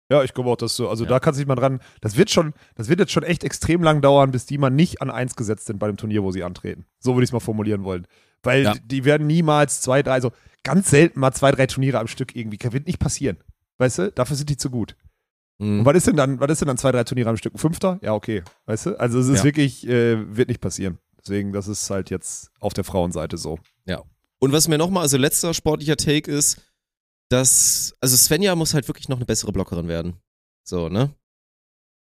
Ja, ich glaube auch, dass so, also Ja. da kann sich mal dran, das wird schon, das wird jetzt schon echt extrem lang dauern, bis die mal nicht an eins gesetzt sind bei dem Turnier, wo sie antreten. So würde ich es mal formulieren wollen. Weil Ja. die werden niemals zwei, drei, so, ganz selten mal zwei, drei Turniere am Stück irgendwie. Wird nicht passieren. Weißt du? Dafür sind die zu gut. Mhm. Und was ist denn dann, was ist denn dann zwei, drei Turniere am Stück? Ein Fünfter? Ja, okay. Weißt du? Also es ist Ja. wirklich, äh, wird nicht passieren. Deswegen, das ist halt jetzt auf der Frauenseite so. Und was mir nochmal, also letzter sportlicher Take ist, dass, also Svenja muss halt wirklich noch eine bessere Blockerin werden. So, ne?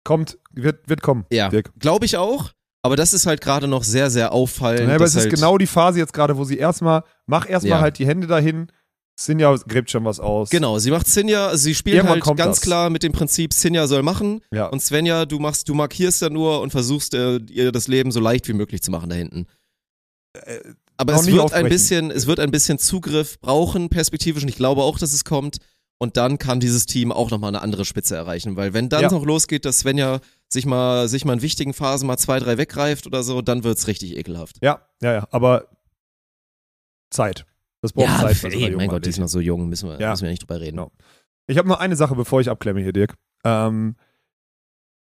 Kommt, wird, wird kommen. Ja, glaube ich auch. Aber das ist halt gerade noch sehr, sehr auffallend. Ja, aber es ist halt, genau die Phase jetzt gerade, wo sie erstmal, mach erstmal Ja. halt die Hände dahin. Sinja gräbt schon was aus. Genau, sie macht Sinja, sie spielt Irgendwann halt ganz das. klar mit dem Prinzip, Sinja soll machen. Ja. Und Svenja, du machst, du markierst da nur und versuchst äh, ihr das Leben so leicht wie möglich zu machen da hinten. Aber es wird aufbrechen. ein bisschen, es wird ein bisschen Zugriff brauchen, perspektivisch, und ich glaube auch, dass es kommt. Und dann kann dieses Team auch nochmal eine andere Spitze erreichen, weil wenn dann Ja. noch losgeht, dass Svenja sich mal, sich mal in wichtigen Phasen mal zwei, drei weggreift oder so, dann wird's richtig ekelhaft. Ja, ja, ja. Aber Zeit. Das braucht Zeit. so einer ey, mein Gott, die ist noch so jung, müssen wir, Ja. müssen wir nicht drüber reden. Genau. Ich habe noch eine Sache, bevor ich abklemme hier, Dirk. Ähm,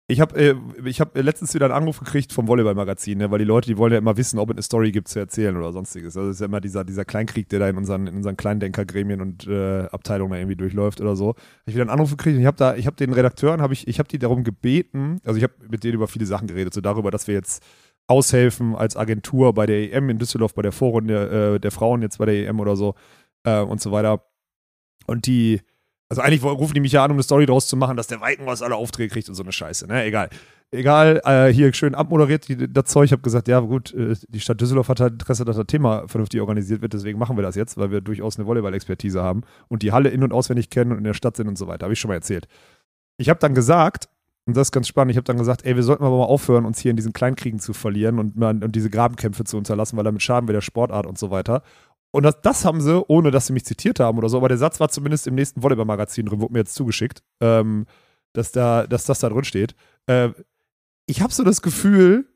ich habe äh, ich hab letztens wieder einen Anruf gekriegt vom Volleyball-Magazin, ne, weil die Leute, die wollen ja immer wissen, ob es eine Story gibt zu erzählen oder sonstiges. Also das ist ja immer dieser, dieser Kleinkrieg, der da in unseren, in unseren Kleindenkergremien und äh, Abteilungen da irgendwie durchläuft oder so. Hab ich wieder einen Anruf gekriegt und ich habe da, ich habe den Redakteuren, habe ich, ich habe die darum gebeten, also ich habe mit denen über viele Sachen geredet, so darüber, dass wir jetzt aushelfen als Agentur bei der EM in Düsseldorf, bei der Vorrunde äh, der Frauen jetzt bei der EM oder so äh, und so weiter. Und die, also eigentlich rufen die mich ja an, um eine Story draus zu machen, dass der Weikenhaus alle Aufträge kriegt und so eine Scheiße, ne? Egal. Egal, äh, hier schön abmoderiert die, das Zeug. Ich habe gesagt, ja gut, äh, die Stadt Düsseldorf hat halt Interesse, dass das Thema vernünftig organisiert wird, deswegen machen wir das jetzt, weil wir durchaus eine Volleyball-Expertise haben und die Halle in- und auswendig kennen und in der Stadt sind und so weiter. Habe ich schon mal erzählt. Ich habe dann gesagt, und das ist ganz spannend, ich habe dann gesagt, ey, wir sollten aber mal aufhören, uns hier in diesen Kleinkriegen zu verlieren und, und diese Grabenkämpfe zu unterlassen, weil damit schaden wir der Sportart und so weiter. Und das, das haben sie, ohne dass sie mich zitiert haben oder so, aber der Satz war zumindest im nächsten Volleyball-Magazin drin, wurde mir jetzt zugeschickt, ähm, dass, da, dass das da drin steht. Äh, ich habe so das Gefühl,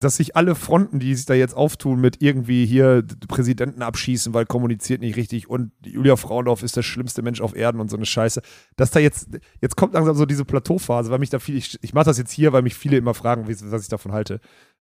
dass sich alle Fronten, die sich da jetzt auftun, mit irgendwie hier Präsidenten abschießen, weil kommuniziert nicht richtig und Julia Frauendorf ist der schlimmste Mensch auf Erden und so eine Scheiße, dass da jetzt, jetzt kommt langsam so diese Plateauphase, weil mich da viel, ich, ich mache das jetzt hier, weil mich viele immer fragen, was ich davon halte.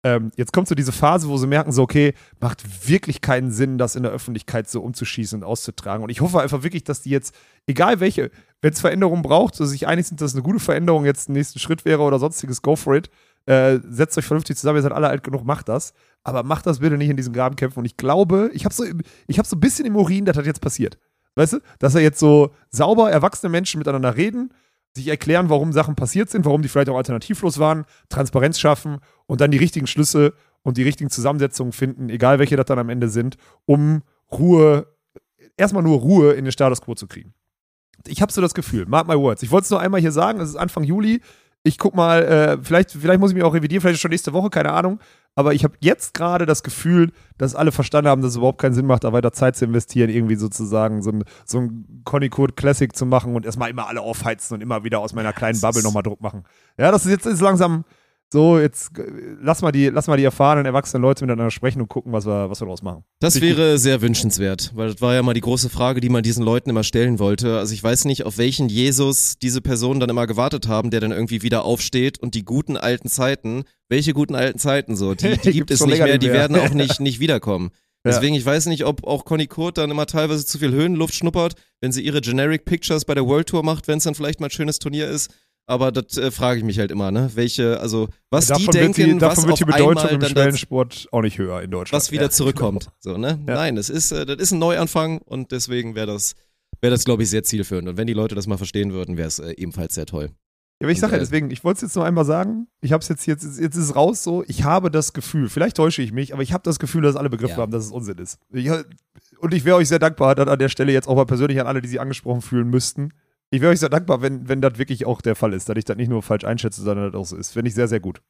Ähm, jetzt kommt so diese Phase, wo sie merken, so, okay, macht wirklich keinen Sinn, das in der Öffentlichkeit so umzuschießen und auszutragen. Und ich hoffe einfach wirklich, dass die jetzt, egal welche, wenn es Veränderungen braucht, so sich einig sind, dass eine gute Veränderung jetzt ein nächster Schritt wäre oder sonstiges, go for it. Äh, setzt euch vernünftig zusammen, ihr seid alle alt genug, macht das. Aber macht das bitte nicht in diesen Grabenkämpfen. Und ich glaube, ich habe so, hab so ein bisschen im Urin, das jetzt passiert. Weißt du? Dass er jetzt so sauber erwachsene Menschen miteinander reden, sich erklären, warum Sachen passiert sind, warum die vielleicht auch alternativlos waren, Transparenz schaffen und dann die richtigen Schlüsse und die richtigen Zusammensetzungen finden, egal welche das dann am Ende sind, um Ruhe, erstmal nur Ruhe in den Status quo zu kriegen. Ich habe so das Gefühl, mark my words. Ich wollte es nur einmal hier sagen, es ist Anfang Juli. Ich guck mal, äh, vielleicht, vielleicht muss ich mich auch revidieren, vielleicht schon nächste Woche, keine Ahnung. Aber ich habe jetzt gerade das Gefühl, dass alle verstanden haben, dass es überhaupt keinen Sinn macht, da weiter Zeit zu investieren, irgendwie sozusagen so ein, so ein Conny Code Classic zu machen und erstmal immer alle aufheizen und immer wieder aus meiner kleinen Bubble nochmal Druck machen. Ja, das ist jetzt ist langsam so, jetzt äh, lass mal die, lass mal die erfahrenen, erwachsenen Leute miteinander sprechen und gucken, was wir, was wir daraus machen. Das wäre sehr wünschenswert, weil das war ja mal die große Frage, die man diesen Leuten immer stellen wollte. Also ich weiß nicht, auf welchen Jesus diese Personen dann immer gewartet haben, der dann irgendwie wieder aufsteht und die guten alten Zeiten, welche guten alten Zeiten so, die, die gibt es nicht länger mehr, die werden auch nicht, nicht wiederkommen. Deswegen, ich weiß nicht, ob auch Conny Kurt dann immer teilweise zu viel Höhenluft schnuppert, wenn sie ihre Generic Pictures bei der World Tour macht, wenn es dann vielleicht mal ein schönes Turnier ist. Aber das äh, frage ich mich halt immer, ne? Welche, also was die davon denken, die, davon was wird die Bedeutung im Schwellensport auch nicht höher in Deutschland. was wieder Ja, zurückkommt. So, ne? Ja. Nein, es ist, äh, das ist ein Neuanfang und deswegen wäre das, wäre das, glaube ich, sehr zielführend. Und wenn die Leute das mal verstehen würden, wäre es äh, ebenfalls sehr toll. Ja, aber ich sage ja äh, deswegen, ich wollte es jetzt nur einmal sagen, ich habe es jetzt, jetzt, jetzt ist es raus so, ich habe das Gefühl, vielleicht täusche ich mich, aber ich habe das Gefühl, dass alle begriffen Ja. haben, dass es Unsinn ist. Ich, und ich wäre euch sehr dankbar, dann an der Stelle jetzt auch mal persönlich an alle, die sich angesprochen fühlen müssten. Ich wäre euch sehr dankbar, wenn, wenn das wirklich auch der Fall ist, dass ich das nicht nur falsch einschätze, sondern das auch so ist. Finde ich sehr, sehr gut.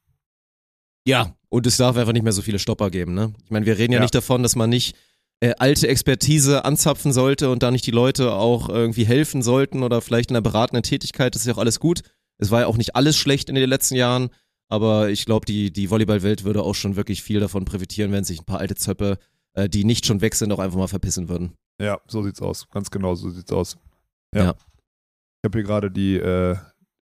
Ja. Und es darf einfach nicht mehr so viele Stopper geben, ne? Ich meine, wir reden ja, Ja. nicht davon, dass man nicht äh, alte Expertise anzapfen sollte und da nicht die Leute auch irgendwie helfen sollten oder vielleicht in einer beratenden Tätigkeit. Das ist ja auch alles gut. Es war ja auch nicht alles schlecht in den letzten Jahren, aber ich glaube, die, die Volleyballwelt würde auch schon wirklich viel davon profitieren, wenn sich ein paar alte Zöppe, äh, die nicht schon weg sind, auch einfach mal verpissen würden. Ja, so sieht's aus. Ganz genau, so sieht's aus. Ja. Ja. Ich habe hier gerade die, äh,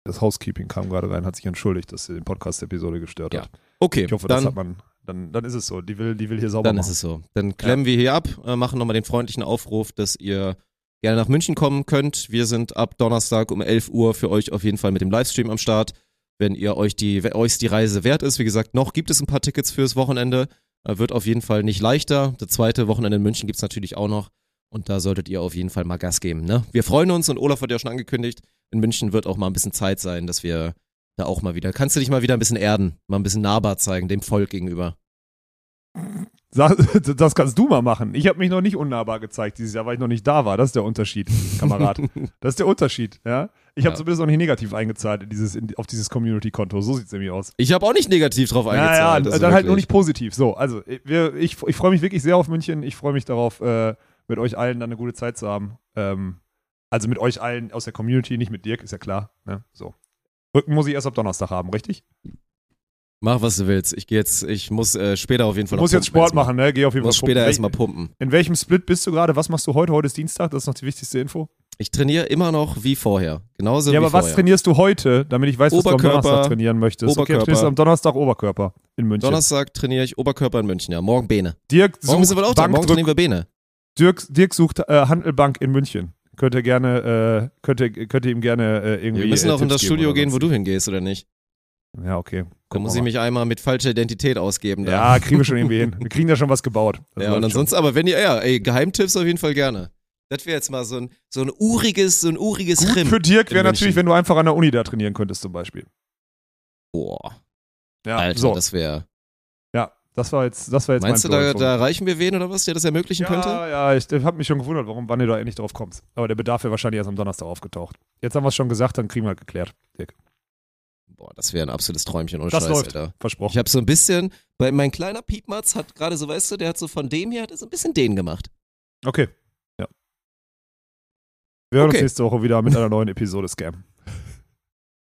das Housekeeping kam gerade rein, hat sich entschuldigt, dass sie den Podcast-Episode gestört Ja. hat. Okay, Ich hoffe, dann das hat man, Dann, dann ist es so. Die will, die will hier sauber Dann machen. ist es so. Dann klemmen wir hier ab, äh, machen nochmal den freundlichen Aufruf, dass ihr gerne nach München kommen könnt. Wir sind ab Donnerstag um 11 Uhr für euch auf jeden Fall mit dem Livestream am Start. Wenn ihr euch die, euch die Reise wert ist, wie gesagt, noch gibt es ein paar Tickets fürs Wochenende. Äh, Wird auf jeden Fall nicht leichter. Das zweite Wochenende in München gibt's natürlich auch noch. Und da solltet ihr auf jeden Fall mal Gas geben. Ne? Wir freuen uns und Olaf hat ja schon angekündigt, in München wird auch mal ein bisschen Zeit sein, dass wir da auch mal wieder, kannst du dich mal wieder ein bisschen erden, mal ein bisschen nahbar zeigen, dem Volk gegenüber. Das kannst du mal machen. Ich habe mich noch nicht unnahbar gezeigt dieses Jahr, weil ich noch nicht da war. Das ist der Unterschied, Kamerad. Das ist der Unterschied, ja. Ich habe Ja. zumindest noch nicht negativ eingezahlt in dieses, in, auf dieses Community-Konto. So sieht's nämlich aus. Ich habe auch nicht negativ drauf eingezahlt. Ja, ja, also dann halt nur nicht positiv. So, also wir, ich, ich freue mich wirklich sehr auf München. Ich freue mich darauf, äh, mit euch allen dann eine gute Zeit zu haben. Ähm, also mit euch allen aus der Community, nicht mit Dirk, ist ja klar. Ne? So. Rücken muss ich erst ab Donnerstag haben, richtig? Mach, was du willst. Ich gehe jetzt, ich muss äh, später auf jeden Du Fall musst noch jetzt Sport machen, ne? Geh auf jeden Fall muss später erstmal pumpen. In welchem Split bist du gerade? Was machst du heute? Heute ist Dienstag, das ist noch die wichtigste Info. Ich trainiere immer noch wie vorher. Genauso ja, wie aber was vorher. trainierst du heute, damit ich weiß, was du am Donnerstag trainieren möchtest? Okay, Oberkörper. trainierst du am Donnerstag Oberkörper in München. Donnerstag trainiere ich Oberkörper in München, ja. Morgen Beine. Dirk Morgen sind wir auch da. Morgen trainieren wir Beine. Dirk, Dirk sucht äh, Handelbank in München. Könnt ihr gerne, äh, könnt ihr, könnt ihr ihm gerne äh, irgendwie. Wir müssen äh, auch in das Studio gehen, wo du hingehst, oder nicht? Ja, okay. Da muss ich mich einmal mit falscher Identität ausgeben. Da. Ja, kriegen wir schon irgendwie hin. Wir kriegen da schon was gebaut. Das ja, und schon. ansonsten, aber wenn ihr, ja, ey, Geheimtipps auf jeden Fall gerne. Das wäre jetzt mal so ein, so ein uriges, so ein uriges Gut Rim. für Dirk wäre natürlich, wenn du einfach an der Uni da trainieren könntest, zum Beispiel. Boah, Ja, Alter, so. das wäre. Ja, das war jetzt, das war jetzt Meinst du, mein da, Blowing da erreichen wir wen oder was, der das ermöglichen ja, könnte? Ja, ich habe mich schon gewundert, warum, wann ihr da endlich drauf kommt. Aber der Bedarf wäre wahrscheinlich erst am Donnerstag aufgetaucht. Jetzt haben wir es schon gesagt, dann kriegen wir halt geklärt. Dirk. Boah, das wäre ein absolutes Träumchen ohne Das Scheiß, läuft. Alter. Versprochen. Ich habe so ein bisschen, weil mein kleiner Piepmatz hat gerade so, weißt du, der hat so von dem hier, hat so ein bisschen den gemacht. Okay. Ja. Wir hören Okay. uns nächste Woche wieder mit einer neuen Episode Scam.